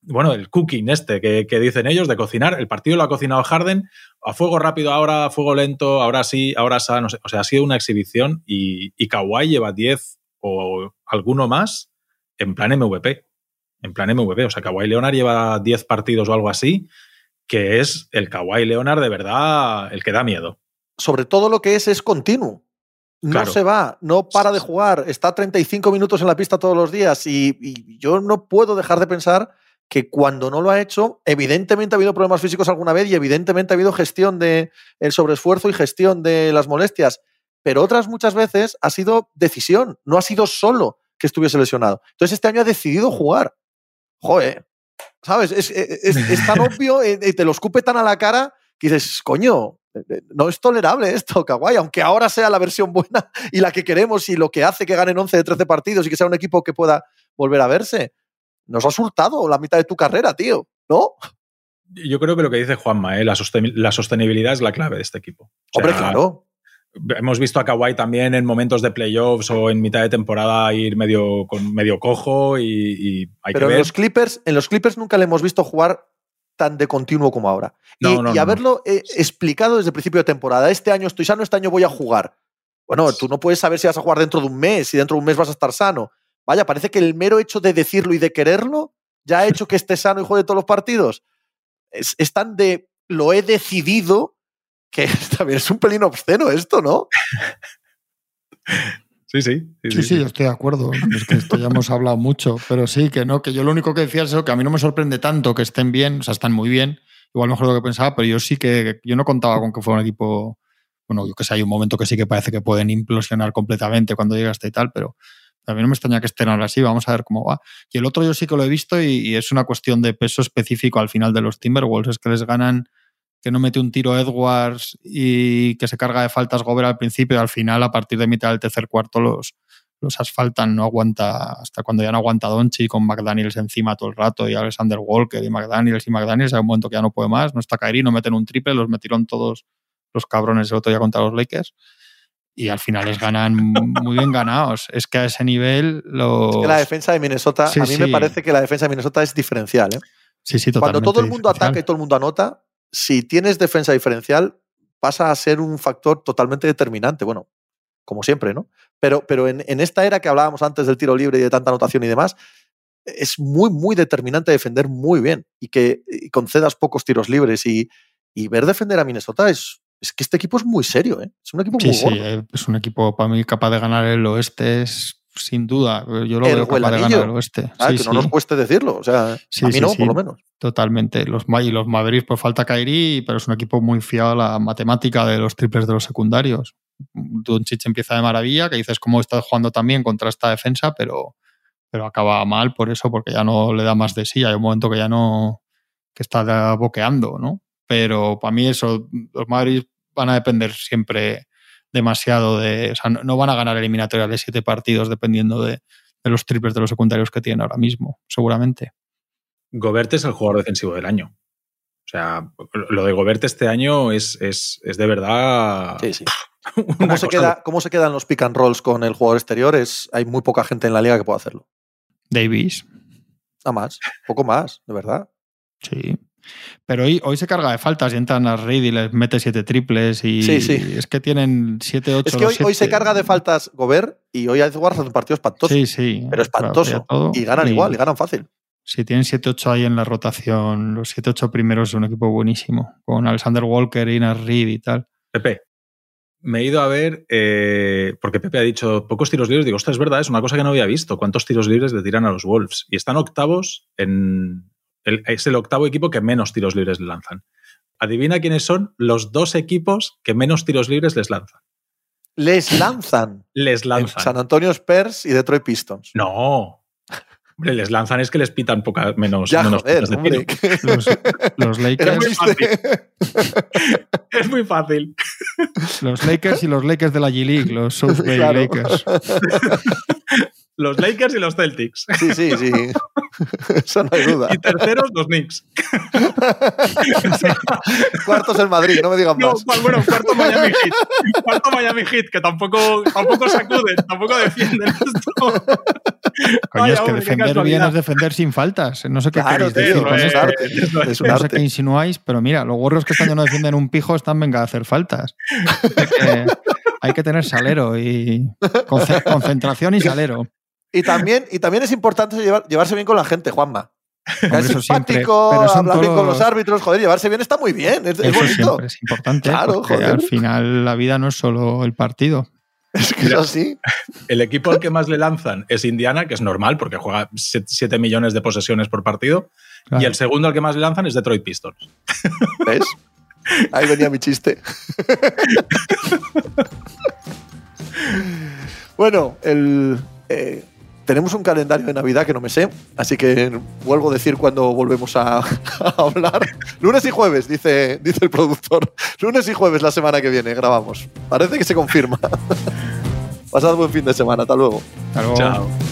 Speaker 4: bueno, el cooking este que, dicen ellos, de cocinar. El partido lo ha cocinado Harden a fuego rápido ahora, a fuego lento, ahora sí, ahora sa, no sé. O sea, ha sido una exhibición y, y Kawhi lleva 10 o alguno más en plan MVP. En plan MVP. O sea, Kawhi Leonard lleva 10 partidos o algo así que es el Kawhi Leonard de verdad el que da miedo.
Speaker 2: Sobre todo lo que es es continuo. No
Speaker 4: Claro.
Speaker 2: se va, no para de jugar, está 35 minutos en la pista todos los días y, y yo no puedo dejar de pensar que cuando no lo ha hecho, evidentemente ha habido problemas físicos alguna vez y evidentemente ha habido gestión de el sobreesfuerzo y gestión de las molestias, pero otras muchas veces ha sido decisión, no ha sido solo que estuviese lesionado. Entonces este año ha decidido jugar. Joder, ¿sabes? Es, es- es tan obvio eh, y te lo escupe tan a la cara que dices, coño, eh, eh, no es tolerable esto, Kawhi, aunque ahora sea la versión buena y la que queremos y lo que hace que ganen 11 de 13 partidos y que sea un equipo que pueda volver a verse. Nos has hurtado la mitad de tu carrera, tío, ¿no?
Speaker 4: Yo creo que lo que dice Juanma, ¿eh? la, sosten- la sostenibilidad es la clave de este equipo. O
Speaker 2: Hombre, claro.
Speaker 4: Hemos visto a Kawhi también en momentos de playoffs o en mitad de temporada ir medio, con medio cojo y, y hay
Speaker 2: Pero
Speaker 4: que
Speaker 2: en
Speaker 4: ver.
Speaker 2: los, Clippers, en los Clippers nunca le hemos visto jugar tan de continuo como ahora. Y,
Speaker 4: No, no,
Speaker 2: y
Speaker 4: no,
Speaker 2: haberlo eh, explicado desde el principio de temporada. Este año estoy sano, este año voy a jugar. Bueno, tú no puedes saber si vas a jugar dentro de un mes, si dentro de un mes vas a estar sano. Vaya, parece que el mero hecho de decirlo y de quererlo ya ha hecho que esté sano y juegue todos los partidos. Es, es tan de lo he decidido que también es un pelín obsceno esto, ¿no?
Speaker 4: Sí, sí.
Speaker 3: Sí, sí, yo estoy de acuerdo. Es que esto ya hemos hablado mucho, pero sí, que no, que yo lo único que decía es eso, que a mí no me sorprende tanto que estén bien, o sea, están muy bien, igual mejor de lo que pensaba, pero yo sí que, yo no contaba con que fuera un equipo, bueno, yo que sé, hay un momento que sí que parece que pueden implosionar completamente cuando llega hasta y tal, pero a mí no me extraña que estén ahora así, vamos a ver cómo va. Y el otro yo sí que lo he visto y, y es una cuestión de peso específico al final de los Timberwolves, es que les ganan que no mete un tiro Edwards y que se carga de faltas Gobert al principio y al final, a partir de mitad del tercer cuarto, los, los asfaltan, no aguanta, hasta cuando ya no aguanta Donchi con McDaniels encima todo el rato y Alexander Walker y McDaniels y McDaniels, hay un momento que ya no puede más, no está Kairi, no meten un triple, los metieron todos los cabrones el otro día contra los Lakers y al final les ganan muy bien ganados. Es que a ese nivel los...
Speaker 2: Es que la defensa de Minnesota,
Speaker 3: Sí,
Speaker 2: a mí me parece que la defensa de Minnesota es diferencial. ¿eh?
Speaker 3: Sí, sí,
Speaker 2: Cuando
Speaker 3: totalmente
Speaker 2: todo el mundo
Speaker 3: diferencial.
Speaker 2: ataca y todo el mundo anota, si tienes defensa diferencial, pasa a ser un factor totalmente determinante. Bueno, como siempre, ¿no? Pero, pero en, en esta era que hablábamos antes del tiro libre y de tanta anotación y demás, es muy, muy determinante defender muy bien y que y concedas pocos tiros libres y, y ver defender a Minnesota es, es que este equipo es muy serio, ¿eh? Es un equipo
Speaker 3: Sí,
Speaker 2: muy
Speaker 3: sí,
Speaker 2: gordo.
Speaker 3: eh, es un equipo para mí capaz de ganar el oeste, es sin duda. Yo lo
Speaker 2: El
Speaker 3: veo capaz de ganar el oeste.
Speaker 2: Ah,
Speaker 3: Sí,
Speaker 2: que no
Speaker 3: sí,
Speaker 2: nos cueste decirlo. O sea,
Speaker 3: Sí,
Speaker 2: a mí no, por lo menos.
Speaker 3: totalmente. Los, y los Mavericks, por falta Kairi, pero es un equipo muy fiado a la matemática de los triples de los secundarios. Doncic empieza de maravilla, que dices cómo está jugando también contra esta defensa, pero, pero acaba mal por eso, porque ya no le da más de sí. Hay un momento que ya no, que está boqueando, ¿no? Pero para mí eso, los Mavericks van a depender siempre demasiado de, o sea, no, no van a ganar eliminatorias de siete partidos dependiendo de, de los triples de los secundarios que tienen ahora mismo, seguramente.
Speaker 4: Gobert es el jugador defensivo del año. O sea, lo de Gobert este año es, es, es de verdad.
Speaker 2: Sí, sí. ¿Cómo se, queda, ¿Cómo se quedan los pick and rolls con el jugador exterior? Es, hay muy poca gente en la liga que pueda hacerlo.
Speaker 3: Davis,
Speaker 2: Nada más, poco más, de verdad.
Speaker 3: Sí. Pero hoy, hoy se carga de faltas y entran a Reid y les mete siete triples y
Speaker 2: Sí, sí.
Speaker 3: es que tienen siete, ocho.
Speaker 2: Es que hoy, hoy se carga de faltas Gobert y hoy Edwards hace un partido espantoso.
Speaker 3: Sí, sí.
Speaker 2: pero espantoso.
Speaker 3: Claro,
Speaker 2: y ganan igual, y ganan fácil.
Speaker 3: Si tienen 7-8 ahí en la rotación, los 7-8 primeros es un equipo buenísimo. Con Alexander Walker, Inas Reed y tal.
Speaker 4: Pepe, me he ido a ver, eh, porque Pepe ha dicho pocos tiros libres. Digo, ostras, es verdad, es una cosa que no había visto. ¿Cuántos tiros libres le tiran a los Wolves? Y están octavos en. El- es el octavo equipo que menos tiros libres le lanzan. Adivina quiénes son los dos equipos que menos tiros libres les lanzan.
Speaker 2: Les lanzan.
Speaker 4: Les
Speaker 2: en
Speaker 4: lanzan.
Speaker 2: San Antonio Spurs y Detroit Pistons.
Speaker 4: No. Hombre, les lanzan es que les pitan poca, menos,
Speaker 2: ya,
Speaker 4: menos
Speaker 2: joder,
Speaker 4: tiros de
Speaker 2: hombre.
Speaker 4: tiro.
Speaker 3: Los, los Lakers,
Speaker 2: un chiste.
Speaker 4: Es muy fácil.
Speaker 3: los Lakers y los Lakers de la G-League, los South Bay
Speaker 2: Claro.
Speaker 3: Lakers.
Speaker 4: Los Lakers y los Celtics.
Speaker 2: Sí, sí, sí. Eso no hay duda.
Speaker 4: Y terceros, los Knicks.
Speaker 2: Cuartos el Madrid, no me digan
Speaker 4: No,
Speaker 2: más.
Speaker 4: bueno, cuarto Miami Heat. Cuarto Miami Heat, que tampoco, tampoco sacuden, tampoco defienden esto.
Speaker 3: Coño,
Speaker 4: Vaya,
Speaker 3: es que
Speaker 4: hombre,
Speaker 3: defender bien es defender sin faltas. No sé qué
Speaker 2: Claro,
Speaker 3: queréis
Speaker 2: tío,
Speaker 3: decir
Speaker 2: es arte. Es un
Speaker 3: No sé qué insinuáis, pero mira, los gorros que este año no defienden un pijo están venga a hacer faltas. Hay que, hay que tener salero y conce- concentración y salero.
Speaker 2: Y también, y también es importante llevar- llevarse bien con la gente, Juanma. Es simpático, hablar bien con los árbitros, joder, llevarse bien está muy bien, es, es bonito.
Speaker 3: es importante, claro, porque al final la vida no es solo el partido.
Speaker 2: Es que es así.
Speaker 4: El equipo al que más le lanzan es Indiana, que es normal porque juega 7 millones de posesiones por partido. Y el segundo al que más le lanzan es Detroit Pistons.
Speaker 2: ¿Ves? Ahí venía mi chiste. bueno, el, eh, tenemos un calendario de Navidad que no me sé, así que vuelvo a decir cuando volvemos a, hablar. Lunes y jueves, dice, dice el productor. Lunes y jueves la semana que viene grabamos. Parece que se confirma. Pasad buen fin de semana. Hasta luego.
Speaker 3: Hasta luego. Chao.